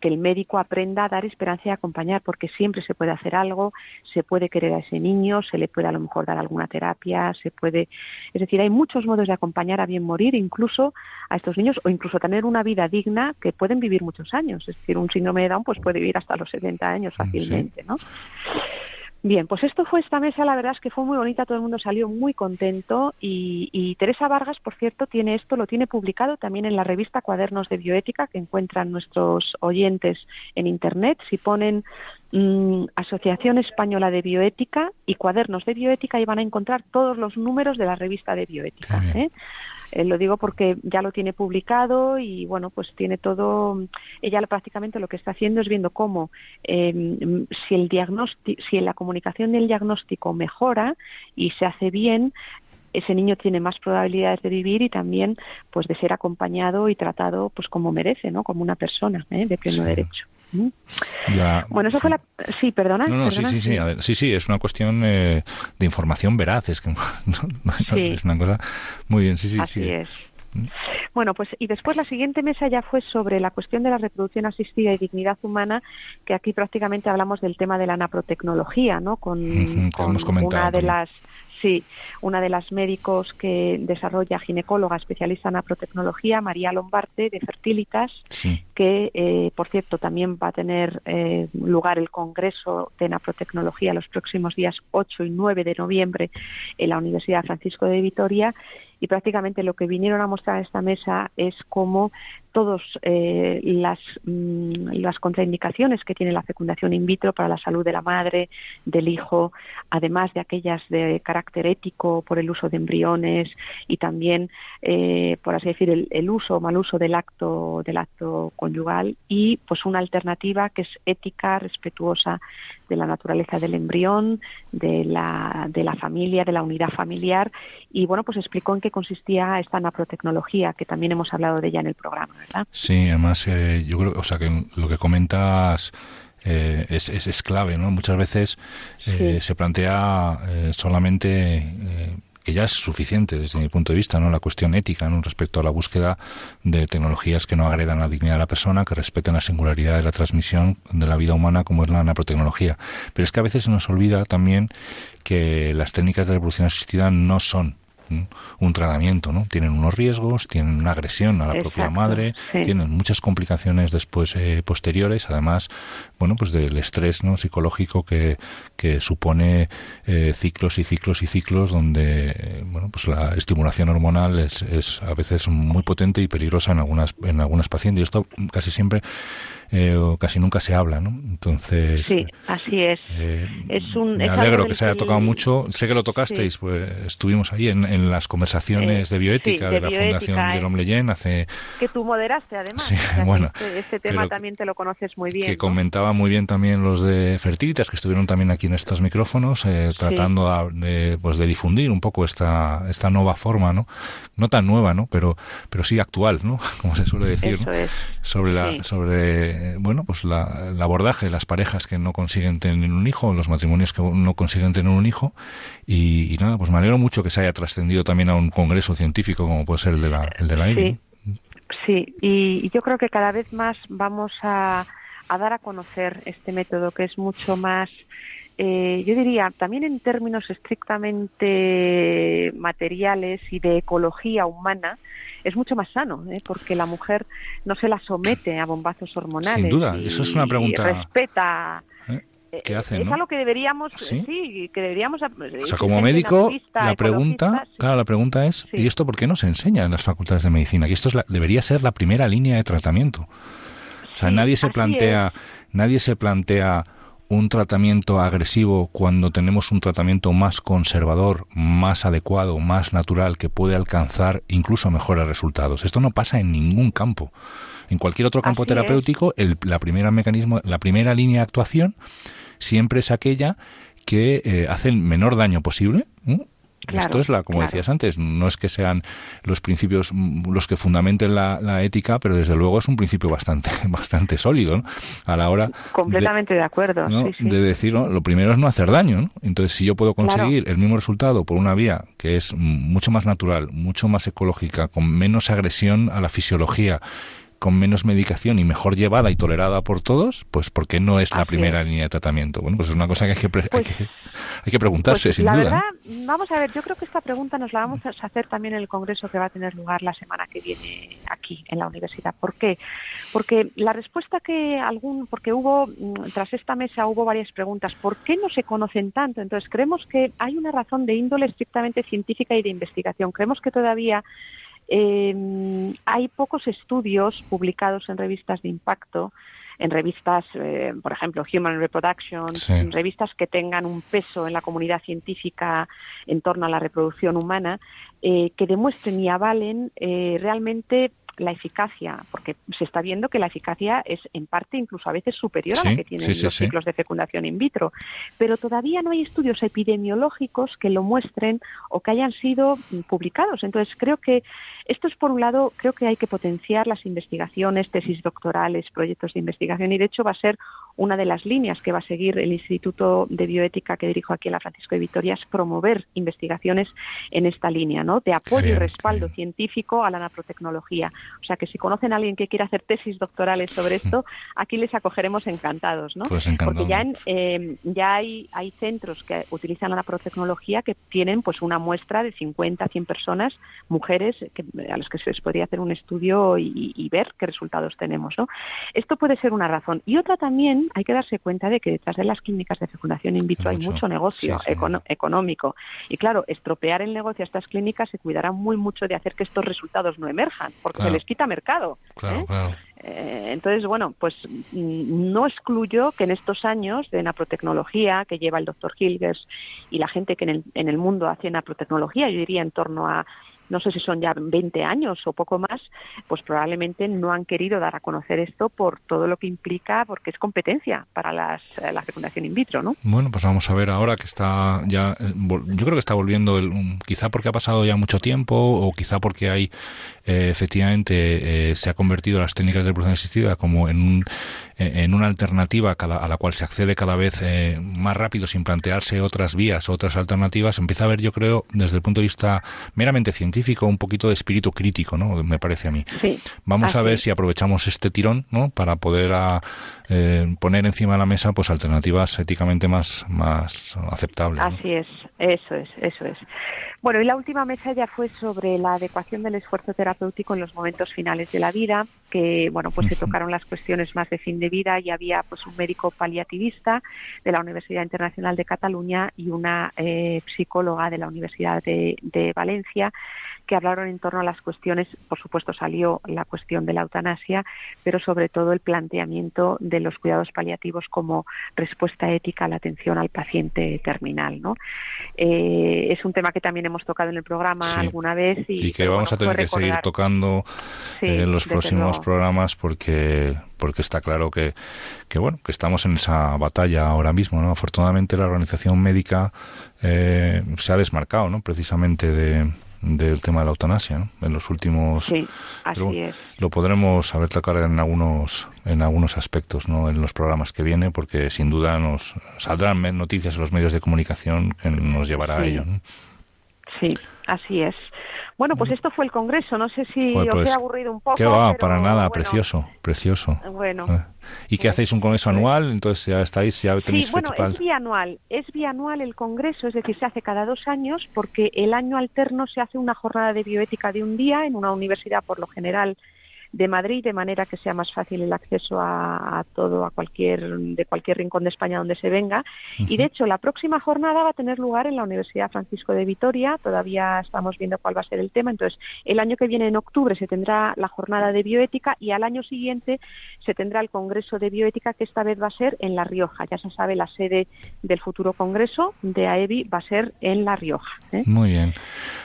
S2: que el médico aprenda a dar esperanza y acompañar, porque siempre se puede hacer algo, se puede querer a ese niño, se le puede a lo mejor dar alguna terapia, se puede, es decir, hay muchos modos de acompañar a bien morir, incluso a estos niños, o incluso tener una vida digna que pueden vivir muchos años. Es decir, un síndrome de Down pues puede vivir hasta los 70 años fácilmente, ¿no? Bien, pues esto fue esta mesa, la verdad es que fue muy bonita, todo el mundo salió muy contento y, Teresa Vargas, por cierto, tiene esto, lo tiene publicado también en la revista Cuadernos de Bioética que encuentran nuestros oyentes en Internet. Si ponen mm, Asociación Española de Bioética y Cuadernos de Bioética, ahí van a encontrar todos los números de la revista de Bioética. ¿eh? Eh, lo digo porque ya lo tiene publicado y bueno, pues tiene todo. Ella prácticamente lo que está haciendo es viendo cómo em, si el diagnóstico, si la comunicación del diagnóstico mejora y se hace bien, ese niño tiene más probabilidades de vivir y también pues de ser acompañado y tratado pues como merece, ¿no? Como una persona ¿eh? de pleno derecho bueno, eso fue la... Sí, perdona.
S1: No, no, sí, sí, sí. sí, sí, es una cuestión eh, de información veraz. Es que es una cosa muy bien, sí, sí.
S2: Así es. Bueno, pues y después la siguiente mesa ya fue sobre la cuestión de la reproducción asistida y dignidad humana, que aquí prácticamente hablamos del tema de la naprotecnología, ¿no? Con, una de las Sí, una de las médicos que desarrolla ginecóloga especialista en aprotecnología, María Lombarte, de Fertilitas, que, eh, por cierto, también va a tener eh, lugar el Congreso de Naprotecnología los próximos días 8 y 9 de noviembre en la Universidad Francisco de Vitoria. Y prácticamente lo que vinieron a mostrar en esta mesa es cómo todas eh, las, mm, las contraindicaciones que tiene la fecundación in vitro para la salud de la madre, del hijo, además de aquellas de carácter ético por el uso de embriones y también, eh, por así decir, el, el, uso o mal uso del acto, del acto conyugal y pues una alternativa que es ética, respetuosa de la naturaleza del embrión, de la, de la familia, de la unidad familiar. Y bueno, pues explicó en qué consistía esta naprotecnología, que también hemos hablado de ella en el programa, ¿verdad?
S1: Sí, además eh, yo creo, o sea, que lo que comentas eh, es, es, clave, ¿no? Muchas veces eh, se plantea solamente que ya es suficiente desde mi punto de vista, ¿no? La cuestión ética, ¿no? Respecto a la búsqueda de tecnologías que no agredan la dignidad de la persona, que respeten la singularidad de la transmisión de la vida humana, como es la naprotecnología. Pero es que a veces se nos olvida también que las técnicas de reproducción asistida no son un tratamiento, ¿no? Tienen unos riesgos, tienen una agresión a la propia madre, tienen muchas complicaciones después eh, posteriores, además, bueno, pues del estrés no psicológico que, que supone eh, ciclos y ciclos y ciclos donde, bueno, pues la estimulación hormonal es, es a veces muy potente y peligrosa en algunas en algunas pacientes. Y esto casi siempre eh, casi nunca se habla, ¿no? Entonces...
S2: Sí, así es.
S1: Eh, es un, me alegro que se haya tocado mucho. Sé que lo tocasteis, pues estuvimos ahí en, en las conversaciones de bioética de, la Fundación Jerome Leyen hace...
S2: Que tú moderaste, además. Sí,
S1: bueno.
S2: Este, tema también te lo conoces muy bien.
S1: Que comentaba muy bien también los de Fertilitas, que estuvieron también aquí en estos micrófonos, eh, tratando de, pues de difundir un poco esta, esta nueva forma, ¿no? No tan nueva, ¿no? Pero, pero sí actual, ¿no? Como se suele decir, Sobre la, sobre eh, bueno, pues la, el abordaje, las parejas que no consiguen tener un hijo, los matrimonios que no consiguen tener un hijo, y, nada, pues me alegro mucho que se haya trascendido también a un congreso científico como puede ser el de la, el de la
S2: sí. Sí, y, yo creo que cada vez más vamos a, a dar a conocer este método que es mucho más eh, yo diría, también en términos estrictamente materiales y de ecología humana, es mucho más sano, ¿eh? porque la mujer no se la somete a bombazos hormonales.
S1: Sin duda, eso es una pregunta.
S2: respeta.
S1: ¿Eh? ¿Qué hacen,
S2: es algo que deberíamos,
S1: ¿Sí?
S2: que deberíamos.
S1: O sea, como médico, la pregunta, claro, la pregunta es, ¿y esto por qué no se enseña en las facultades de medicina? Que esto es debería ser la primera línea de tratamiento. O sea, nadie se plantea, nadie se plantea un tratamiento agresivo cuando tenemos un tratamiento más conservador, más adecuado, más natural, que puede alcanzar incluso mejores resultados. Esto no pasa en ningún campo. En cualquier otro campo terapéutico, el, la primera mecanismo, la primera línea de actuación siempre es aquella que eh, hace el menor daño posible. Esto es la, como decías antes, no es que sean los principios mm, los que fundamenten la, ética, pero desde luego es un principio bastante, bastante sólido, A la hora
S2: completamente de, acuerdo,
S1: de decir, lo primero es no hacer daño, Entonces, si yo puedo conseguir el mismo resultado por una vía que es mucho más natural, mucho más ecológica, con menos agresión a la fisiología con menos medicación y mejor llevada y tolerada por todos, pues ¿por qué no es la primera línea de tratamiento? Bueno, pues es una cosa que hay que, hay pues que, hay que preguntarse,
S2: pues
S1: sin
S2: la
S1: duda.
S2: Verdad, Vamos a ver, yo creo que esta pregunta nos la vamos a hacer también en el congreso que va a tener lugar la semana que viene aquí en la universidad. ¿Por qué? Porque la respuesta que algún, porque hubo, mm, tras esta mesa hubo varias preguntas, ¿por qué no se conocen tanto? Entonces creemos que hay una razón de índole estrictamente científica y de investigación. Creemos que todavía eh, hay pocos estudios publicados en revistas de impacto, en revistas, eh, por ejemplo, Human Reproduction, en revistas que tengan un peso en la comunidad científica en torno a la reproducción humana, eh, que demuestren y avalen eh, realmente la eficacia, porque se está viendo que la eficacia es en parte incluso a veces superior a la que tienen los ciclos de fecundación in vitro, pero todavía no hay estudios epidemiológicos que lo muestren o que hayan sido publicados. Entonces creo que esto es por un lado, creo que hay que potenciar las investigaciones, tesis doctorales, proyectos de investigación y de hecho va a ser una de las líneas que va a seguir el Instituto de Bioética que dirijo aquí en la Francisco de Vitoria es promover investigaciones en esta línea, ¿no? De apoyo y respaldo científico a la naprotecnología. O sea que si conocen a alguien que quiera hacer tesis doctorales sobre esto, aquí les acogeremos encantados, ¿no?
S1: Pues
S2: Porque ya, eh, ya hay, hay centros que utilizan la naprotecnología que tienen pues una muestra de 50, 100 personas, mujeres, a las que se les podría hacer un estudio y, ver qué resultados tenemos, ¿no? Esto puede ser una razón. Y otra también, hay que darse cuenta de que detrás de las clínicas de fecundación in vitro hay mucho, negocio económico. Y claro, estropear el negocio a estas clínicas se cuidará muy mucho de hacer que estos resultados no emerjan, porque se les quita mercado.
S1: ¿eh?
S2: Eh, entonces, bueno, pues mm, no excluyo que en estos años de naprotecnología que lleva el doctor Hilgers y la gente que en el, en el mundo hace naprotecnología, yo diría en torno a no sé si son ya 20 años o poco más, pues probablemente no han querido dar a conocer esto por todo lo que implica, porque es competencia para las, eh, la fecundación in vitro, ¿no?
S1: Bueno, pues vamos a ver ahora que está ya, eh, yo creo que está volviendo, el, quizá porque ha pasado ya mucho tiempo o quizá porque hay, eh, efectivamente, se ha convertido las técnicas de reproducción asistida como en un en una alternativa a la cual se accede cada vez eh, más rápido sin plantearse otras vías, otras alternativas, empieza a haber, yo creo, desde el punto de vista meramente científico, un poquito de espíritu crítico, ¿no? Me parece a mí. Vamos a ver si aprovechamos este tirón, ¿no? Para poder a, eh, poner encima de la mesa, pues, alternativas éticamente más, más aceptables.
S2: Así es, eso es, eso es. Bueno, y la última mesa ya fue sobre la adecuación del esfuerzo terapéutico en los momentos finales de la vida, que bueno, pues se tocaron las cuestiones más de fin de vida y había pues un médico paliativista de la Universidad Internacional de Cataluña y una eh, psicóloga de la Universidad de, de Valencia que hablaron en torno a las cuestiones, por supuesto salió la cuestión de la eutanasia, pero sobre todo el planteamiento de los cuidados paliativos como respuesta ética a la atención al paciente terminal. ¿no? Eh, es un tema que también hemos tocado en el programa alguna vez
S1: y, que vamos a tener que seguir tocando en los próximos programas porque porque está claro que, que bueno que estamos en esa batalla ahora mismo no afortunadamente la organización médica eh, se ha desmarcado no precisamente de, del tema de la eutanasia ¿no? en los últimos
S2: sí, así es.
S1: lo podremos saber tocar en algunos en algunos aspectos no en los programas que vienen porque sin duda nos saldrán noticias en los medios de comunicación que nos llevará a ello
S2: sí así es Bueno, pues esto fue el congreso. No sé si os he
S1: pues,
S2: aburrido un poco.
S1: ¿Qué va? para nada, precioso, precioso.
S2: Bueno.
S1: Eh, ¿Y qué hacéis un congreso anual? Entonces ya estáis, ya tenéis
S2: sí, bueno, es bianual. Es bianual el congreso, es decir, se hace cada dos años porque el año alterno se hace una jornada de bioética de un día en una universidad, por lo general de Madrid, de manera que sea más fácil el acceso a, todo, a cualquier, de cualquier rincón de España donde se venga. Y de hecho, la próxima jornada va a tener lugar en la Universidad Francisco de Vitoria. Todavía estamos viendo cuál va a ser el tema. Entonces, el año que viene, en octubre, se tendrá la jornada de bioética y al año siguiente se tendrá el Congreso de Bioética, que esta vez va a ser en La Rioja. Ya se sabe, la sede del futuro Congreso de AEBI va a ser en La Rioja.
S1: ¿eh? Muy bien.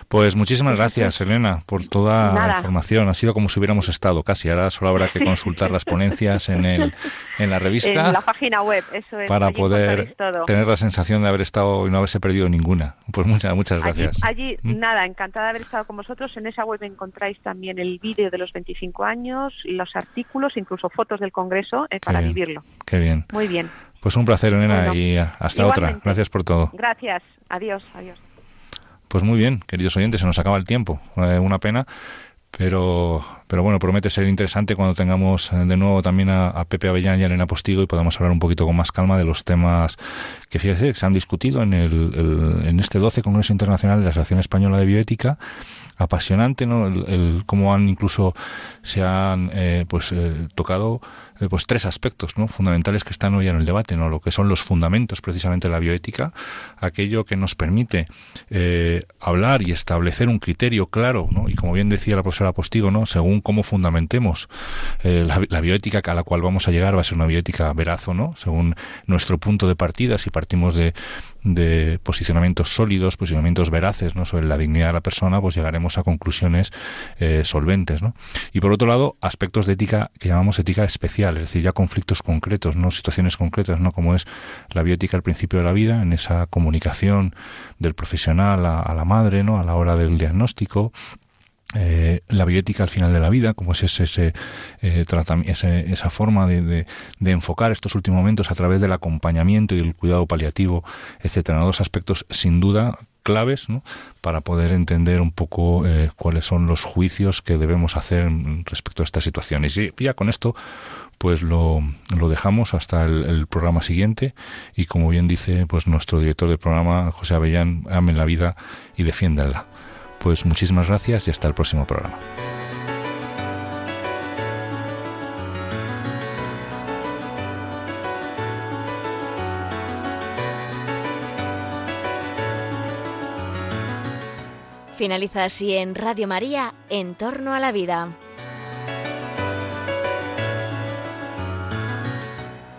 S1: Pues muchísimas gracias, Elena, por toda la información. Ha sido como si hubiéramos estado casi. Ahora solo habrá que consultar las ponencias en, el, en la revista.
S2: En la página web, eso es.
S1: Para poder tener la sensación de haber estado y no haberse perdido ninguna. Pues muchas, muchas gracias.
S2: Allí, ¿Mm? nada, encantada de haber estado con vosotros. En esa web encontráis también el vídeo de los 25 años, los artículos, incluso fotos del Congreso eh, para vivirlo.
S1: Qué bien.
S2: Muy bien.
S1: Pues un placer, Elena, y hasta otra. Gracias por todo.
S2: Gracias. Adiós. Adiós.
S1: Pues muy bien, queridos oyentes, se nos acaba el tiempo. Eh, una pena pero, pero bueno, promete ser interesante cuando tengamos eh, de nuevo también a, Pepe Avellán y a Elena Postigo y podamos hablar un poquito con más calma de los temas que fíjese se han discutido en, el, en este 12 Congreso Internacional de la Asociación Española de Bioética apasionante, ¿no? El, cómo han incluso se han eh, pues eh, tocado pues tres aspectos, ¿no? Fundamentales que están hoy en el debate, ¿no? Lo que son los fundamentos precisamente de la bioética, aquello que nos permite hablar y establecer un criterio claro, ¿no? Y como bien decía la profesora Postigo, ¿no? Según cómo fundamentemos la, la, bioética a la cual vamos a llegar va a ser una bioética veraz o no, según nuestro punto de partida, si partimos de de posicionamientos sólidos, posicionamientos veraces ¿no? sobre la dignidad de la persona, pues llegaremos a conclusiones eh, solventes. ¿no? Y por otro lado, aspectos de ética que llamamos ética especial, es decir, ya conflictos concretos, no situaciones concretas, ¿no? como es la bioética al principio de la vida, en esa comunicación del profesional a, la madre, ¿no? a la hora del diagnóstico, eh, la bioética al final de la vida, como es ese, ese, eh, esa forma de, de, enfocar estos últimos momentos a través del acompañamiento y el cuidado paliativo, etcétera. Dos aspectos sin duda claves ¿no? para poder entender un poco eh, cuáles son los juicios que debemos hacer respecto a estas situaciones. Y ya con esto pues lo, lo dejamos hasta el, programa siguiente y como bien dice pues nuestro director del programa José Avellán, amen la vida y defiéndanla. Pues muchísimas gracias y hasta el próximo programa.
S3: Finaliza así en Radio María, En torno a la vida.